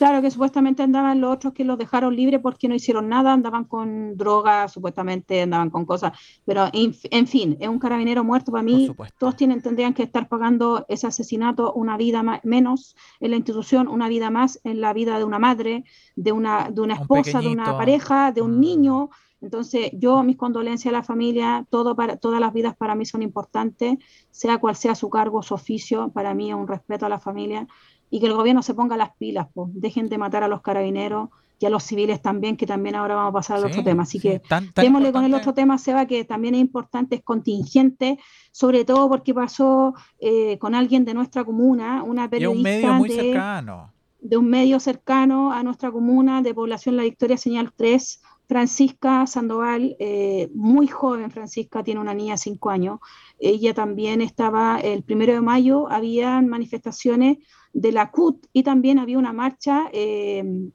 Claro, que supuestamente andaban los otros que los dejaron libres porque no hicieron nada, andaban con drogas, supuestamente andaban con cosas, pero en, fin, es un carabinero muerto para mí. Todos tienen, tendrían que estar pagando ese asesinato una vida menos en la institución, una vida más en la vida de una madre, de una, de una esposa, de una pareja, de un mm. niño. Entonces, yo mis condolencias a la familia, todo para, todas las vidas para mí son importantes, sea cual sea su cargo, su oficio, para mí es un respeto a la familia y que el gobierno se ponga las pilas, pues, dejen de matar a los carabineros y a los civiles también, que también ahora vamos a pasar al otro tema. Así que démosle con el otro tema, Seba, que también es importante, es contingente, sobre todo porque pasó eh, con alguien de nuestra comuna, una periodista. un medio muy cercano. De un medio cercano a nuestra comuna, de población La Victoria Señal 3, Francisca Sandoval, eh, muy joven, Francisca tiene una niña de 5 años. Ella también estaba, el primero de mayo, había manifestaciones de la CUT y también había una marcha eh,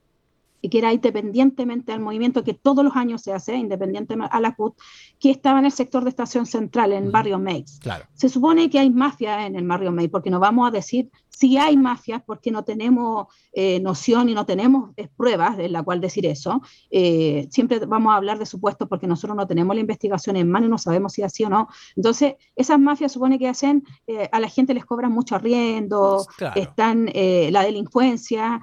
que era independientemente al movimiento que todos los años se hace, independientemente a la CUT, que estaba en el sector de Estación Central, en el barrio Meix. Se supone que hay mafia en el barrio Meix, porque no vamos a decir si hay mafias, porque no tenemos eh, noción y no tenemos eh, pruebas en la cual decir eso. Eh, siempre vamos a hablar de supuestos porque nosotros no tenemos la investigación en mano y no sabemos si es así o no. Entonces, esas mafias supone que hacen, a la gente les cobran mucho arriendo, están la delincuencia,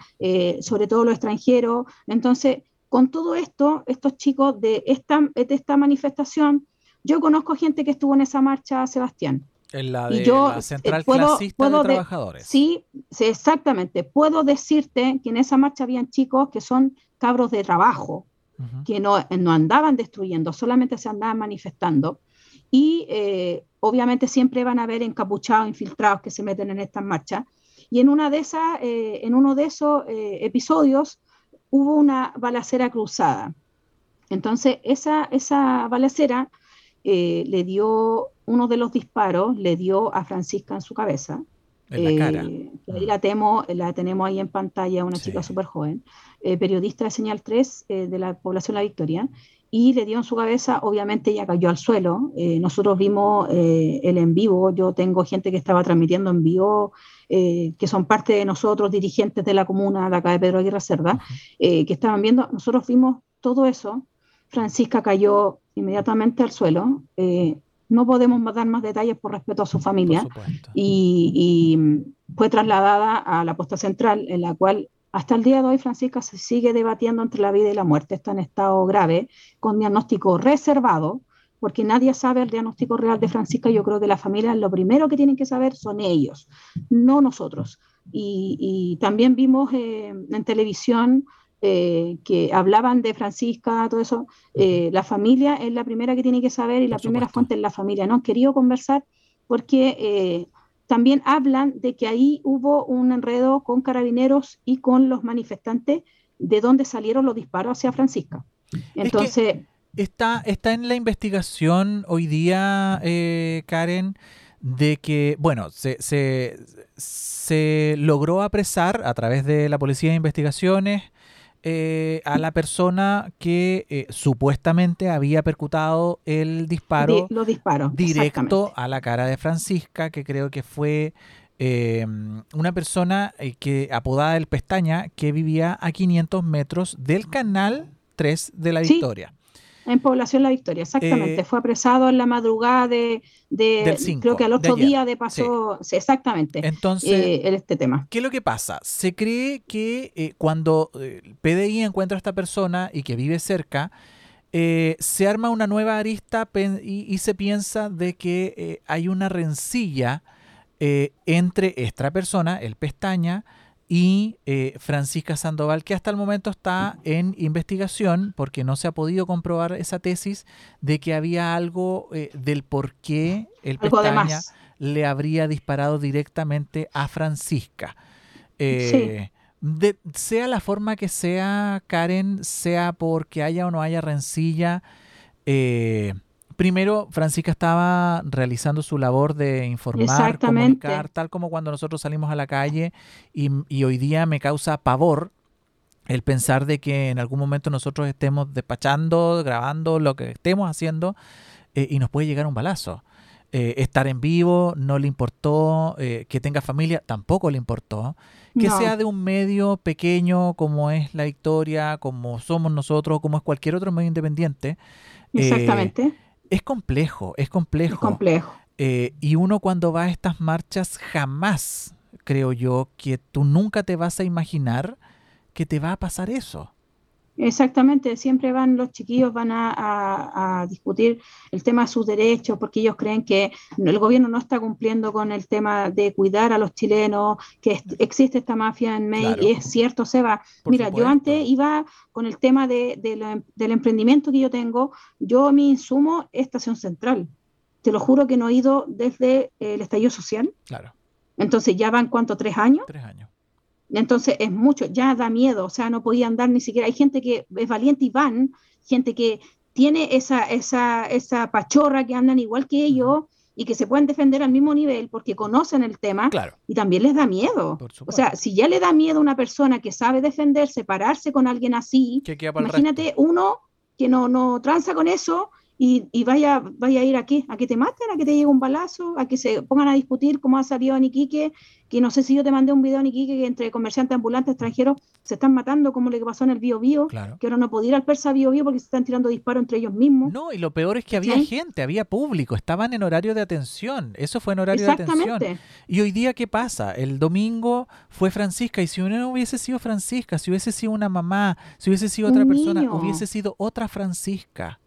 sobre todo los extranjeros. Entonces, con todo esto, estos chicos de esta, de esta manifestación, yo conozco gente que estuvo en esa marcha, Sebastián en la de la Central eh, Clasista de Trabajadores. sí, sí, exactamente. Puedo decirte que en esa marcha habían chicos que son cabros de trabajo, que no, no, andaban destruyendo, solamente se andaban manifestando. Y eh, obviamente siempre van a haber encapuchados, infiltrados que se meten en estas marchas. Y en, una de esas, eh, en uno de esos episodios hubo una balacera cruzada. Entonces, esa, esa balacera le dio uno de los disparos le dio a Francisca en su cabeza. En la cara. Eh, ahí la, temo, la tenemos ahí en pantalla, una chica súper joven, eh, periodista de Señal 3 de la población La Victoria, y le dio en su cabeza, obviamente ella cayó al suelo. nosotros vimos el en vivo, yo tengo gente que estaba transmitiendo en vivo, que son parte de nosotros, dirigentes de la comuna de acá de Pedro Aguirre Cerda, que estaban viendo, nosotros vimos todo eso. Francisca cayó inmediatamente al suelo. No podemos dar más detalles por respeto a su familia. Y, fue trasladada a la posta central, en la cual hasta el día de hoy Francisca se sigue debatiendo entre la vida y la muerte. Está en estado grave, con diagnóstico reservado, porque nadie sabe el diagnóstico real de Francisca. Yo creo que la familia lo primero que tienen que saber son ellos, no nosotros. Y, también vimos eh, en televisión eh, que hablaban de Francisca, todo eso, eh, la familia es la primera que tiene que saber y la primera fuente es la familia. No han querido conversar porque eh, también hablan de que ahí hubo un enredo con carabineros y con los manifestantes de dónde salieron los disparos hacia Francisca. Entonces... está, está en la investigación hoy día, Karen, de que, bueno, se, se, se, logró apresar a través de la Policía de Investigaciones eh, a la persona que eh, supuestamente había percutado el disparo directo a la cara de Francisca, que creo que fue eh, una persona que apodada el Pestaña, que vivía a 500 metros del canal 3 de la Victoria. En Población La Victoria, exactamente. Eh, Fue apresado en la madrugada de, creo que al otro día de pasó, exactamente, Entonces, eh, este tema. ¿Qué es lo que pasa? Se cree que eh, cuando el PDI encuentra a esta persona y que vive cerca, se arma una nueva arista y, se piensa de que hay una rencilla entre esta persona, el pestaña, y eh, Francisca Sandoval, que hasta el momento está en investigación porque no se ha podido comprobar esa tesis de que había algo eh, del por qué el Pestaña le habría disparado directamente a Francisca. Eh, sea la forma que sea, Karen, sea porque haya o no haya rencilla, primero, Francisca estaba realizando su labor de informar, comunicar, tal como cuando nosotros salimos a la calle y, hoy día me causa pavor el pensar de que en algún momento nosotros estemos despachando, grabando lo que estemos haciendo eh, y nos puede llegar un balazo. Eh, estar en vivo no le importó, eh, que tenga familia tampoco le importó, que sea de un medio pequeño como es La Victoria, como somos nosotros, como es cualquier otro medio independiente. Exactamente es complejo, es complejo. Es complejo. Eh, y uno cuando va a estas marchas jamás, creo yo, que tú nunca te vas a imaginar que te va a pasar eso. Exactamente, siempre van los chiquillos, van a, discutir el tema de sus derechos porque ellos creen que el gobierno no está cumpliendo con el tema de cuidar a los chilenos, que existe esta mafia en May y es cierto, Seba. Mira, yo antes iba con el tema de, del emprendimiento que yo tengo, yo mi insumo es Estación Central. Te lo juro que no he ido desde el estallido social. Claro. Entonces ya van cuánto, tres años. Tres años. Entonces es mucho, ya da miedo, o sea, no podía andar ni siquiera. Hay gente que es valiente y van, gente que tiene esa, esa, esa pachorra que andan igual que ellos y que se pueden defender al mismo nivel porque conocen el tema y también les da miedo. O sea, si ya le da miedo a una persona que sabe defenderse, pararse con alguien así, imagínate uno que no, no tranza con eso y, vaya, vaya a ir aquí, a que te maten, a que te llegue un balazo, a que se pongan a discutir cómo ha salido en Iquique, que no sé si yo te mandé un video en Iquique que entre comerciantes ambulantes extranjeros se están matando, como le pasó en el Bio Bio, que ahora no podía ir al Persa Bio Bio porque se están tirando disparos entre ellos mismos. No, y lo peor es que había gente, había público, estaban en horario de atención, eso fue en horario de atención. Y hoy día, ¿qué pasa? El domingo fue Francisca, y si uno no hubiese sido Francisca, si hubiese sido una mamá, si hubiese sido otra persona, hubiese sido otra Francisca.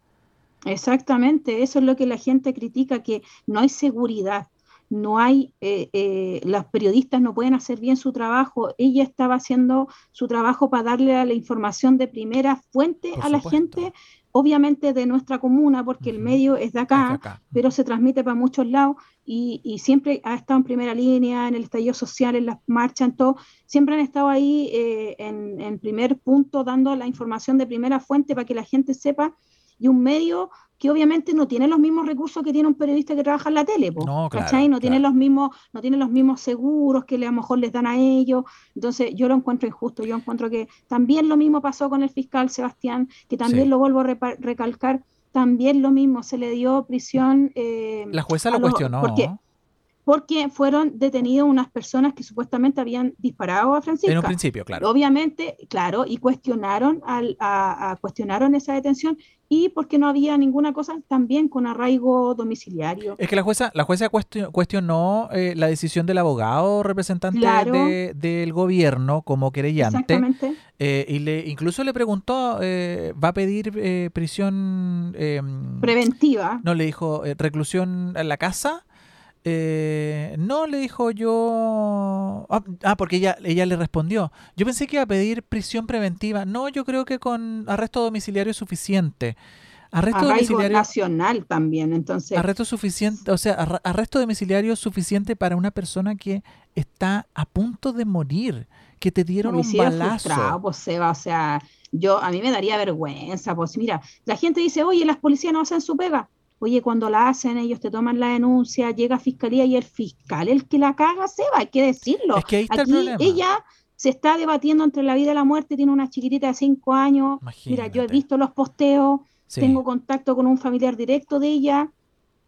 Exactamente, eso es lo que la gente critica, que no hay seguridad, no hay, eh, eh, los periodistas no pueden hacer bien su trabajo. Ella estaba haciendo su trabajo para darle la información de primera fuente a la gente, obviamente de nuestra comuna, porque el medio es de acá, pero se transmite para muchos lados y, siempre ha estado en primera línea, en el estallido social, en las marchas, en todo, siempre han estado ahí eh, en, en primer punto dando la información de primera fuente para que la gente sepa y un medio que obviamente no tiene los mismos recursos que tiene un periodista que trabaja en la tele, no, ¿cachai? No tiene los mismos, no tiene los mismos seguros que a lo mejor les dan a ellos. Entonces, yo lo encuentro injusto. Yo encuentro que también lo mismo pasó con el fiscal Sebastián, que también lo vuelvo a recalcar, también lo mismo, se le dio prisión. Eh, la jueza lo cuestionó porque fueron detenidos unas personas que supuestamente habían disparado a Francisco. En un principio, claro. Obviamente, claro, y cuestionaron, al, a, cuestionaron esa detención y porque no había ninguna cosa también con arraigo domiciliario. Es que la jueza, la jueza cuestionó eh, la decisión del abogado representante del gobierno como querellante. Exactamente. Eh, y le incluso le preguntó, eh, ¿va a pedir prisión em, preventiva? No, le dijo reclusión en la casa eh, no, le dijo yo. Ah, ah, porque ella, ella le respondió. Yo pensé que iba a pedir prisión preventiva. No, yo creo que con arresto domiciliario es suficiente. Arresto domiciliario nacional también, entonces. Arresto suficiente, o sea, arresto domiciliario suficiente para una persona que está a punto de morir, que te dieron un balazo. Pues, o sea, yo a mí me daría vergüenza, pues mira, la gente dice, "Oye, las policías no hacen su pega." Oye, cuando la hacen, ellos te toman la denuncia, llega a fiscalía y el fiscal, el que la caga, se va, hay que decirlo. Aquí ella se está debatiendo entre la vida y la muerte, tiene una chiquitita de cinco años. Mira, yo he visto los posteos, tengo contacto con un familiar directo de ella,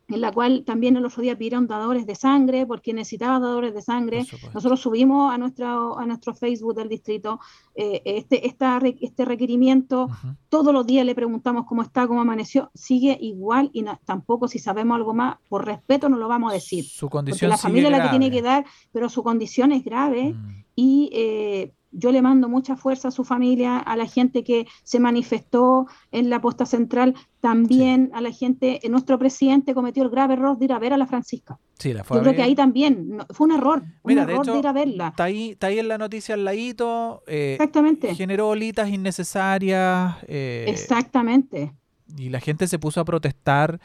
en la cual también el otro día pidieron dadores de sangre, porque necesitaba dadores de sangre. Nosotros subimos a nuestro, a nuestro Facebook del distrito eh, este, esta, este requerimiento. Todos los días le preguntamos cómo está, cómo amaneció. Sigue igual y tampoco si sabemos algo más, por respeto no lo vamos a decir. Su condición porque la familia es la que tiene que dar, pero su condición es grave. Mm. Y eh, yo le mando mucha fuerza a su familia, a la gente que se manifestó en la posta central, también a la gente, eh, nuestro presidente cometió el grave error de ir a ver a la Francisca. Sí, la fue Yo creo que ahí también fue un error, un error de, ir a verla. Está ahí, está ahí en la noticia al ladito. Eh, Exactamente. Generó olitas innecesarias. Eh, Exactamente. Y la gente se puso a protestar.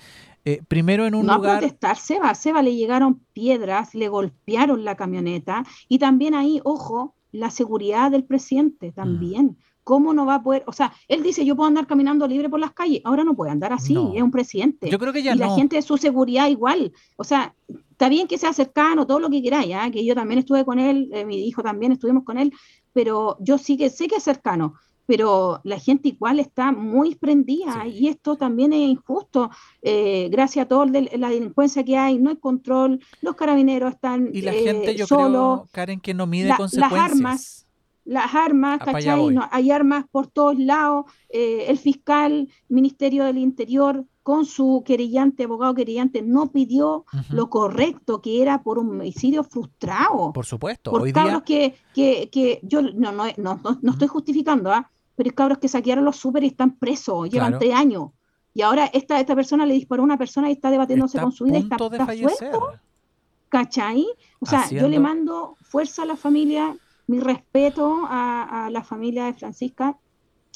primero en un no lugar. a protestar, Seba, Seba le llegaron piedras, le golpearon la camioneta y también ahí, ojo, la seguridad del presidente mm. también. ¿Cómo no va a poder? O sea, él dice, yo puedo andar caminando libre por las calles. Ahora no puede andar así, es un presidente. Yo creo que ya y la gente de su seguridad igual. O sea, está bien que sea cercano, todo lo que queráis, ¿ya? que yo también estuve con él, eh, mi hijo también estuvimos con él, pero yo sí que sé que es cercano pero la gente igual está muy prendida y esto también es injusto. Eh, gracias a toda la delincuencia que hay, no hay control, los carabineros están Y la gente, yo creo, Karen, que no mide consecuencias. Las armas, las armas, ¿cachai? hay armas por todos lados. Eh, el fiscal, Ministerio del Interior, con su querellante, abogado querellante, no pidió lo correcto, que era por un homicidio frustrado. Por supuesto. Por Hoy cabros que, que, que, yo no, no, no, no estoy justificando, ¿ah? Pero hay cabros que saquearon los súper y están presos, llevan tres años. Y ahora esta, esta persona le disparó a una persona y está debatiéndose con su vida y está, suelto. ¿Cachai? O sea, yo le mando fuerza a la familia, mi respeto a, a la familia de Francisca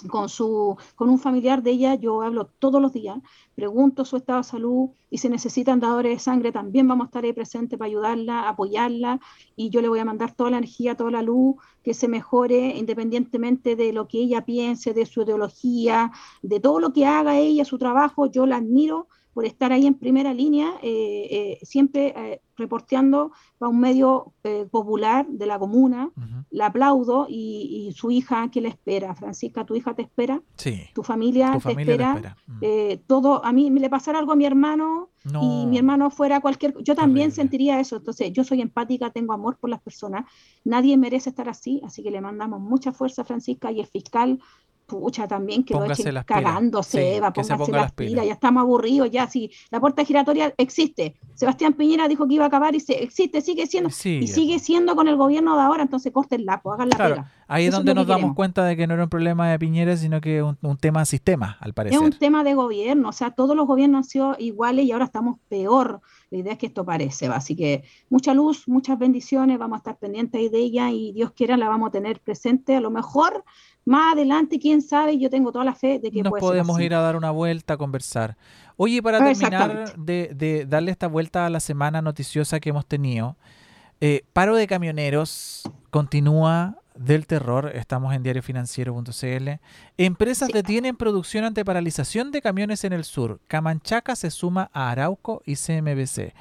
con, su, con un familiar de ella, yo hablo todos los días, pregunto su estado de salud y si necesitan dadores de sangre, también vamos a estar ahí presentes para ayudarla, apoyarla y yo le voy a mandar toda la energía, toda la luz, que se mejore independientemente de lo que ella piense, de su ideología, de todo lo que haga ella, su trabajo, yo la admiro por estar ahí en primera línea, eh, eh, siempre eh, reporteando para un medio popular de la comuna. La aplaudo y, su hija, ¿qué le espera? Francisca, ¿tu hija te espera? Sí. ¿Tu familia, te, espera? Mm. todo, a mí me le pasara algo a mi hermano y mi hermano fuera cualquier... Yo también sentiría eso. Entonces, yo soy empática, tengo amor por las personas. Nadie merece estar así, así que le mandamos mucha fuerza a Francisca y el fiscal pucha, también que póngase lo echen cagándose, va, póngase las, pilas. ya estamos aburridos, ya, si la puerta giratoria existe. Sebastián Piñera dijo que iba a acabar y se existe, sigue siendo, y sigue siendo con el gobierno de ahora, entonces corten la, pues, hagan la claro, Ahí es donde nos damos cuenta de que no era un problema de Piñera, sino que un, un tema de sistema, al parecer. Es un tema de gobierno, o sea, todos los gobiernos han sido iguales y ahora estamos peor. La idea es que esto parece, así que mucha luz, muchas bendiciones, vamos a estar pendientes de ella y Dios quiera la vamos a tener presente. A lo mejor más adelante, quién sabe, yo tengo toda la fe de que nos podemos ir a dar una vuelta a conversar. Oye, para terminar de, darle esta vuelta a la semana noticiosa que hemos tenido, eh, paro de camioneros continúa del terror. Estamos en diariofinanciero.cl. Empresas detienen producción ante paralización de camiones en el sur. Camanchaca se suma a Arauco y CMBC.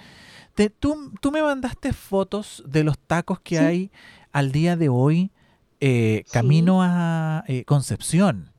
tú, tú, me mandaste fotos de los tacos que hay al día de hoy eh, camino a eh, Concepción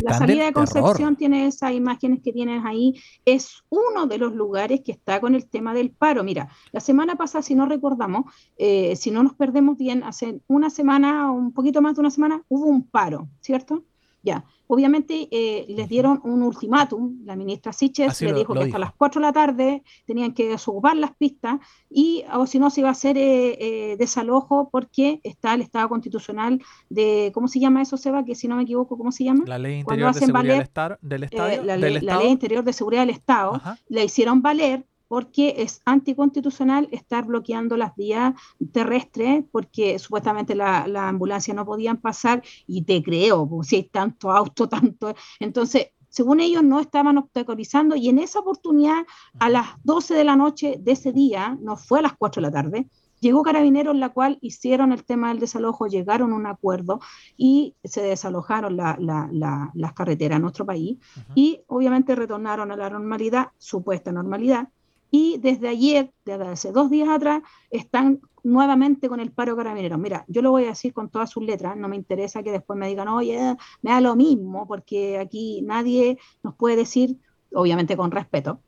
la salida de Concepción tiene esas imágenes que tienes ahí. Es uno de los lugares que está con el tema del paro. Mira, la semana pasada, si no recordamos, eh, si no nos perdemos bien, hace una semana o un poquito más de una semana, hubo un paro, ¿cierto? Ya, obviamente eh, les dieron un ultimátum, la ministra Siches le dijo que hasta las 4 de la tarde tenían que desocupar las pistas y o si no se iba a hacer eh, eh, desalojo porque está el Estado constitucional de, ¿cómo se llama eso, Seba? Que si no me equivoco, ¿cómo se llama? La ley interior de seguridad del, Estado. la, ley interior de seguridad del Estado, la hicieron valer porque es anticonstitucional estar bloqueando las vías terrestres, porque supuestamente la, la ambulancia no podían pasar, y te creo, pues, si hay tanto auto, (laughs) tanto. Entonces, según ellos, no estaban obstaculizando, y en esa oportunidad, a las 12 de la noche de ese día, no fue a las 4 de la tarde, Llegó Carabineros, la cual hicieron el tema del desalojo, llegaron a un acuerdo y se desalojaron las carreteras en nuestro país y obviamente retornaron a la normalidad, supuesta normalidad, y desde ayer, desde hace dos días atrás, están nuevamente con el paro carabinero. Mira, yo lo voy a decir con todas sus letras, no me interesa que después me digan, oye, me da lo mismo, porque aquí nadie nos puede decir, obviamente con respeto,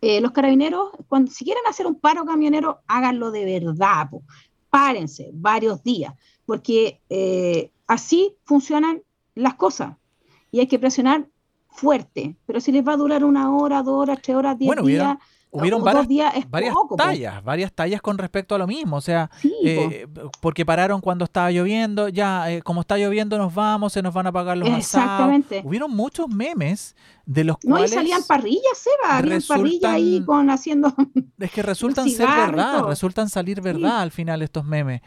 eh, los carabineros, cuando, si quieren hacer un paro camionero, háganlo de verdad, párense varios días, porque eh, así funcionan las cosas. Y hay que presionar fuerte, pero si les va a durar una hora, dos horas, tres horas, diez días hubieron varias, varias tallas, varias tallas con respecto a lo mismo. O sea, eh, porque pararon cuando estaba lloviendo, ya eh, como está lloviendo nos vamos, se nos van a pagar los Exactamente. Hubieron muchos memes de los cuales... No, y salían parrillas, Seba, habían parrillas ahí con haciendo... Es que resultan ser verdad, resultan salir verdad al final estos memes.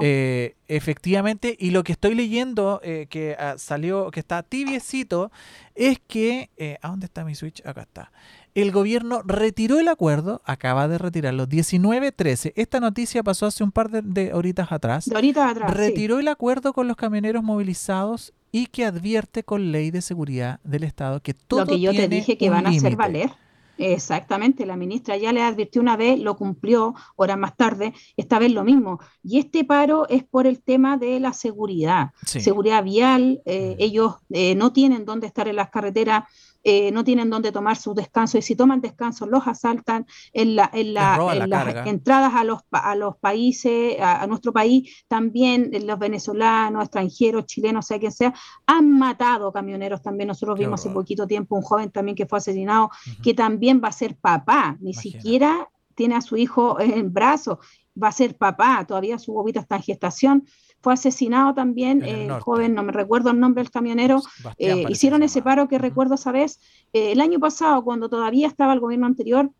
Eh, efectivamente, y lo que estoy leyendo que ah, salió, que está tibiecito, es que... ¿A dónde está mi Switch? Acá está el gobierno retiró el acuerdo, acaba de retirarlo, 19-13. Esta noticia pasó hace un par de, horitas atrás. De horitas atrás. Retiró el acuerdo con los camioneros movilizados y que advierte con ley de seguridad del Estado que todo Lo que yo te dije que van a hacer valer. Exactamente, la ministra ya le advirtió una vez, lo cumplió horas más tarde, esta vez lo mismo. Y este paro es por el tema de la seguridad, seguridad vial, eh, mm. ellos eh, no tienen dónde estar en las carreteras eh, no tienen dónde tomar su descanso y si toman descanso los asaltan en, la, en, las entradas a los, a los países, a, nuestro país, también los venezolanos, extranjeros, chilenos, sea quien sea, han matado camioneros también. Nosotros vimos hace poquito tiempo un joven también que fue asesinado, que también va a ser papá, ni siquiera tiene a su hijo en brazos, va a ser papá, todavía su bobita está en gestación fue asesinado también, el eh, joven, no me recuerdo el nombre del camionero, eh, hicieron ese paro que recuerdo esa vez. Eh, el año pasado, cuando todavía estaba el gobierno anterior,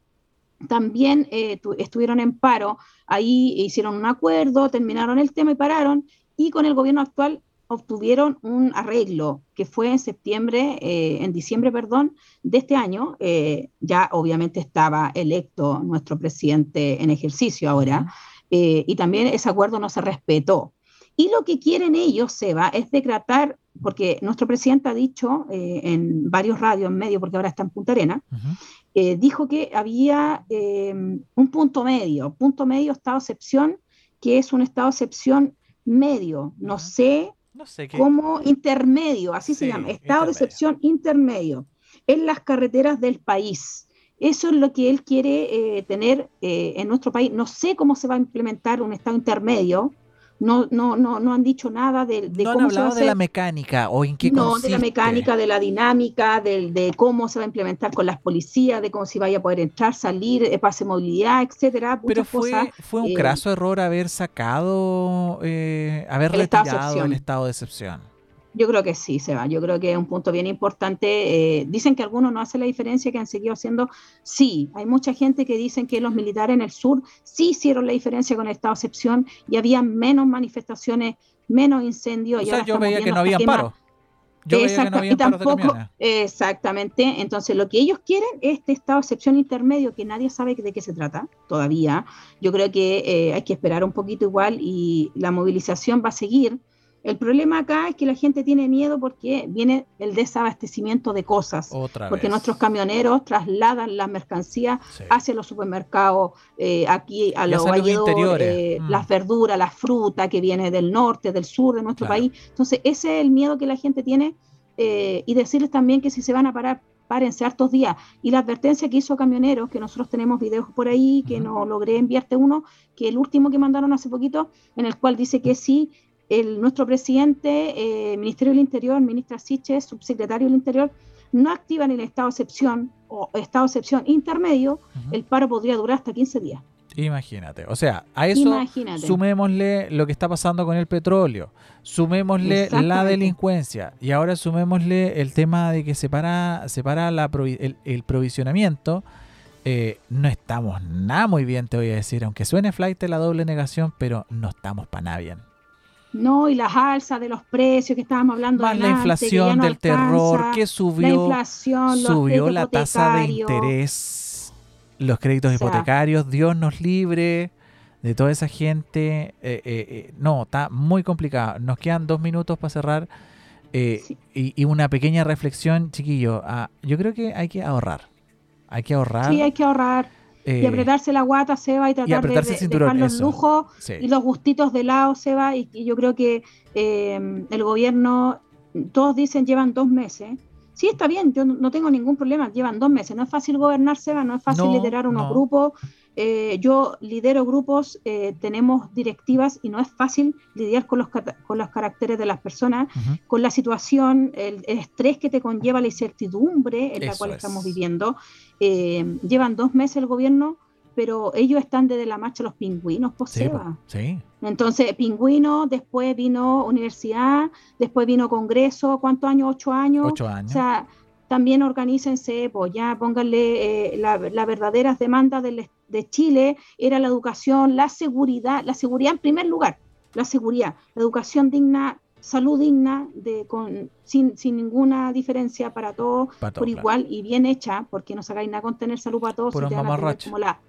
también estuvieron en paro, ahí hicieron un acuerdo, terminaron el tema y pararon, y con el gobierno actual obtuvieron un arreglo que fue en septiembre, en diciembre, perdón, de este año. ya obviamente estaba electo nuestro presidente en ejercicio ahora, y también ese acuerdo no se respetó. Y lo que quieren ellos, Seba, es decretar, porque nuestro presidente ha dicho eh, en varios radios, en medio, porque ahora está en Punta Arena, eh, dijo que había eh, un punto medio, punto medio estado de excepción, que es un estado de excepción medio, no sé, no sé cómo intermedio, así se llama, estado de excepción intermedio, en las carreteras del país. Eso es lo que él quiere tener en nuestro país. No sé cómo se va a implementar un estado intermedio, no, no, no, no han dicho nada de, de no cómo han hablado de la mecánica o en qué No, de la mecánica, de la dinámica, de, de, cómo se va a implementar con las policías, de cómo se vaya a poder entrar, salir, eh, pase movilidad, etcétera. Pero fue, fue un craso error haber sacado, eh, haber retirado el estado de excepción. Yo creo que sí, se va. Yo creo que es un punto bien importante. Eh, dicen que algunos no hacen la diferencia, que han seguido haciendo. Sí, hay mucha gente que dicen que los militares en el sur sí hicieron la diferencia con el estado de excepción y había menos manifestaciones, menos incendios. O sea, yo veía que no había paro. Yo veía que no había y tampoco, exactamente. Entonces, lo que ellos quieren es este estado de excepción intermedio que nadie sabe de qué se trata todavía. Yo creo que eh, hay que esperar un poquito igual y la movilización va a seguir El problema acá es que la gente tiene miedo porque viene el desabastecimiento de cosas. porque nuestros camioneros trasladan las mercancías hacia los supermercados, eh, aquí a los valledores, eh, mm. las verduras, la fruta que viene del norte, del sur de nuestro país. Entonces, ese es el miedo que la gente tiene. Eh, y decirles también que si se van a parar, párense hartos días. Y la advertencia que hizo Camioneros, que nosotros tenemos videos por ahí, que no logré enviarte uno, que el último que mandaron hace poquito, en el cual dice que sí el, nuestro presidente, eh, Ministerio del Interior, ministra Siches, subsecretario del Interior, no activan el estado de excepción o estado de excepción intermedio, el paro podría durar hasta 15 días. Imagínate, o sea, a eso sumémosle lo que está pasando con el petróleo, sumémosle la delincuencia y ahora sumémosle el tema de que separa, separa la el, provisionamiento. Eh, no estamos nada muy bien, te voy a decir, aunque suene flight la doble negación, pero no estamos para nada bien. No, y las alzas de los precios que estábamos hablando. Más la inflación del terror que subió, la subió la tasa de interés, los créditos hipotecarios. Dios nos libre de toda esa gente. Eh, eh, eh, no, está muy complicado. Nos quedan dos minutos para cerrar. y, una pequeña reflexión, chiquillo. Ah, yo creo que hay que ahorrar. Hay que ahorrar. Sí, hay que ahorrar y eh, apretarse la guata, Seba, y tratar de, dejar los lujos y los gustitos de lado, Seba. Y, y yo creo que eh, el gobierno, todos dicen, llevan dos meses. Sí, está bien, yo no tengo ningún problema, llevan dos meses. No es fácil gobernar, Seba, no es fácil liderar unos grupos. Eh, yo lidero grupos, tenemos directivas y no es fácil lidiar con los, con los caracteres de las personas, con la situación, el, estrés que te conlleva la incertidumbre en la cual estamos viviendo. Eh, llevan dos meses el gobierno, pero ellos están desde la marcha los pingüinos, pues sí, Entonces, pingüino, después vino universidad, después vino congreso, ¿cuántos años? Ocho años. Ocho años. O sea, también organícense, pues ya pónganle eh, las la verdaderas demandas de, de Chile, era la educación, la seguridad, la seguridad en primer lugar, la seguridad, la educación digna salud digna, de, con, sin, sin ninguna diferencia para todos, por igual y bien hecha, porque no sacáis nada con tener salud para todos, como la...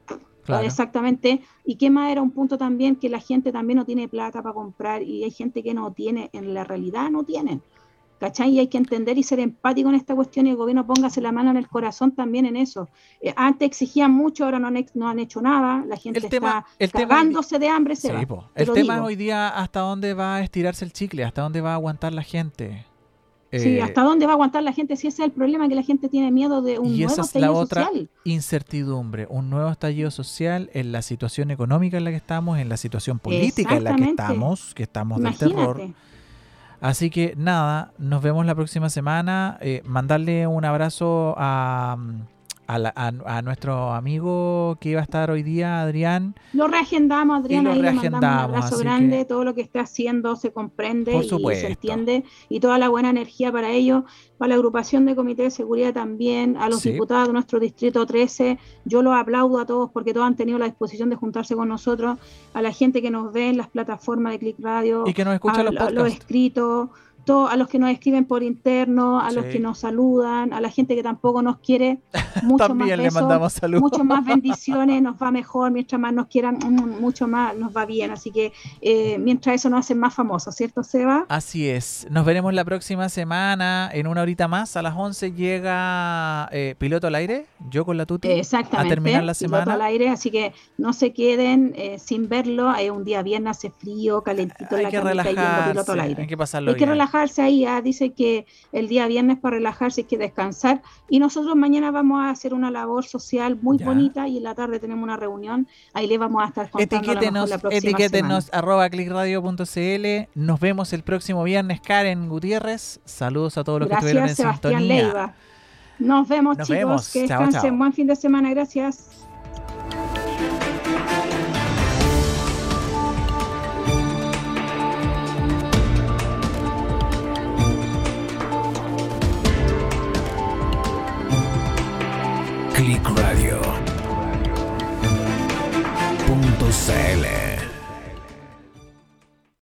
Exactamente. Y qué más era un punto también que la gente también no tiene plata para comprar y hay gente que no tiene, en la realidad no tienen. ¿Cachai? Y hay que entender y ser empático en esta cuestión y el gobierno póngase la mano en el corazón también en eso. Eh, antes exigían mucho, ahora no han, no han hecho nada, la gente está cagándose de hambre. Se El tema hoy día, ¿hasta dónde va a estirarse el chicle? ¿Hasta dónde va a aguantar la gente? Sí, eh, ¿hasta dónde va a aguantar la gente? Si ese es el problema, que la gente tiene miedo de un y nuevo esa es la otra incertidumbre, un nuevo estallido social en la situación económica en la que estamos, en la situación política en la que estamos, que estamos del terror. Así que nada, nos vemos la próxima semana. Eh, mandarle un abrazo a, a, nuestro amigo que iba a estar hoy día, Adrián. Lo reagendamos, Adrián, ahí le mandamos un abrazo grande, todo lo que está haciendo se comprende y se entiende, y toda la buena energía para ellos, para la agrupación de Comité de Seguridad también, a los diputados de nuestro Distrito 13, yo los aplaudo a todos porque todos han tenido la disposición de juntarse con nosotros, a la gente que nos ve en las plataformas de Click Radio, y que nos escucha los, los escritos a los que nos escriben por interno, a los que nos saludan, a la gente que tampoco nos quiere, (laughs) mucho más besos, mucho más bendiciones, nos va mejor, mientras más nos quieran, mm, mucho más nos va bien. Así que eh, mientras eso nos hace más famosos, ¿cierto, Seba? Así es. Nos veremos la próxima semana, en una horita más, a las 11 llega eh, Piloto al Aire, yo con la Tuti, a terminar la semana. Piloto al Aire, así que no se queden eh, sin verlo, es un día viernes, hace frío, calentito hay que relajarse, Hay que pasarlo hay que relajarse ahí, ¿ah? dice que el día viernes para relajarse hay que descansar y nosotros mañana vamos a hacer una labor social muy bonita y en la tarde tenemos una reunión, ahí le vamos a estar contando etiquétenos, la etiquétenos arroba clickradio.cl, nos vemos el próximo viernes, Karen Gutiérrez, saludos a todos los que estuvieron en Sebastián sintonía. Leiva. Nos vemos chicos, que descansen, buen fin de semana, gracias. clickradio.cl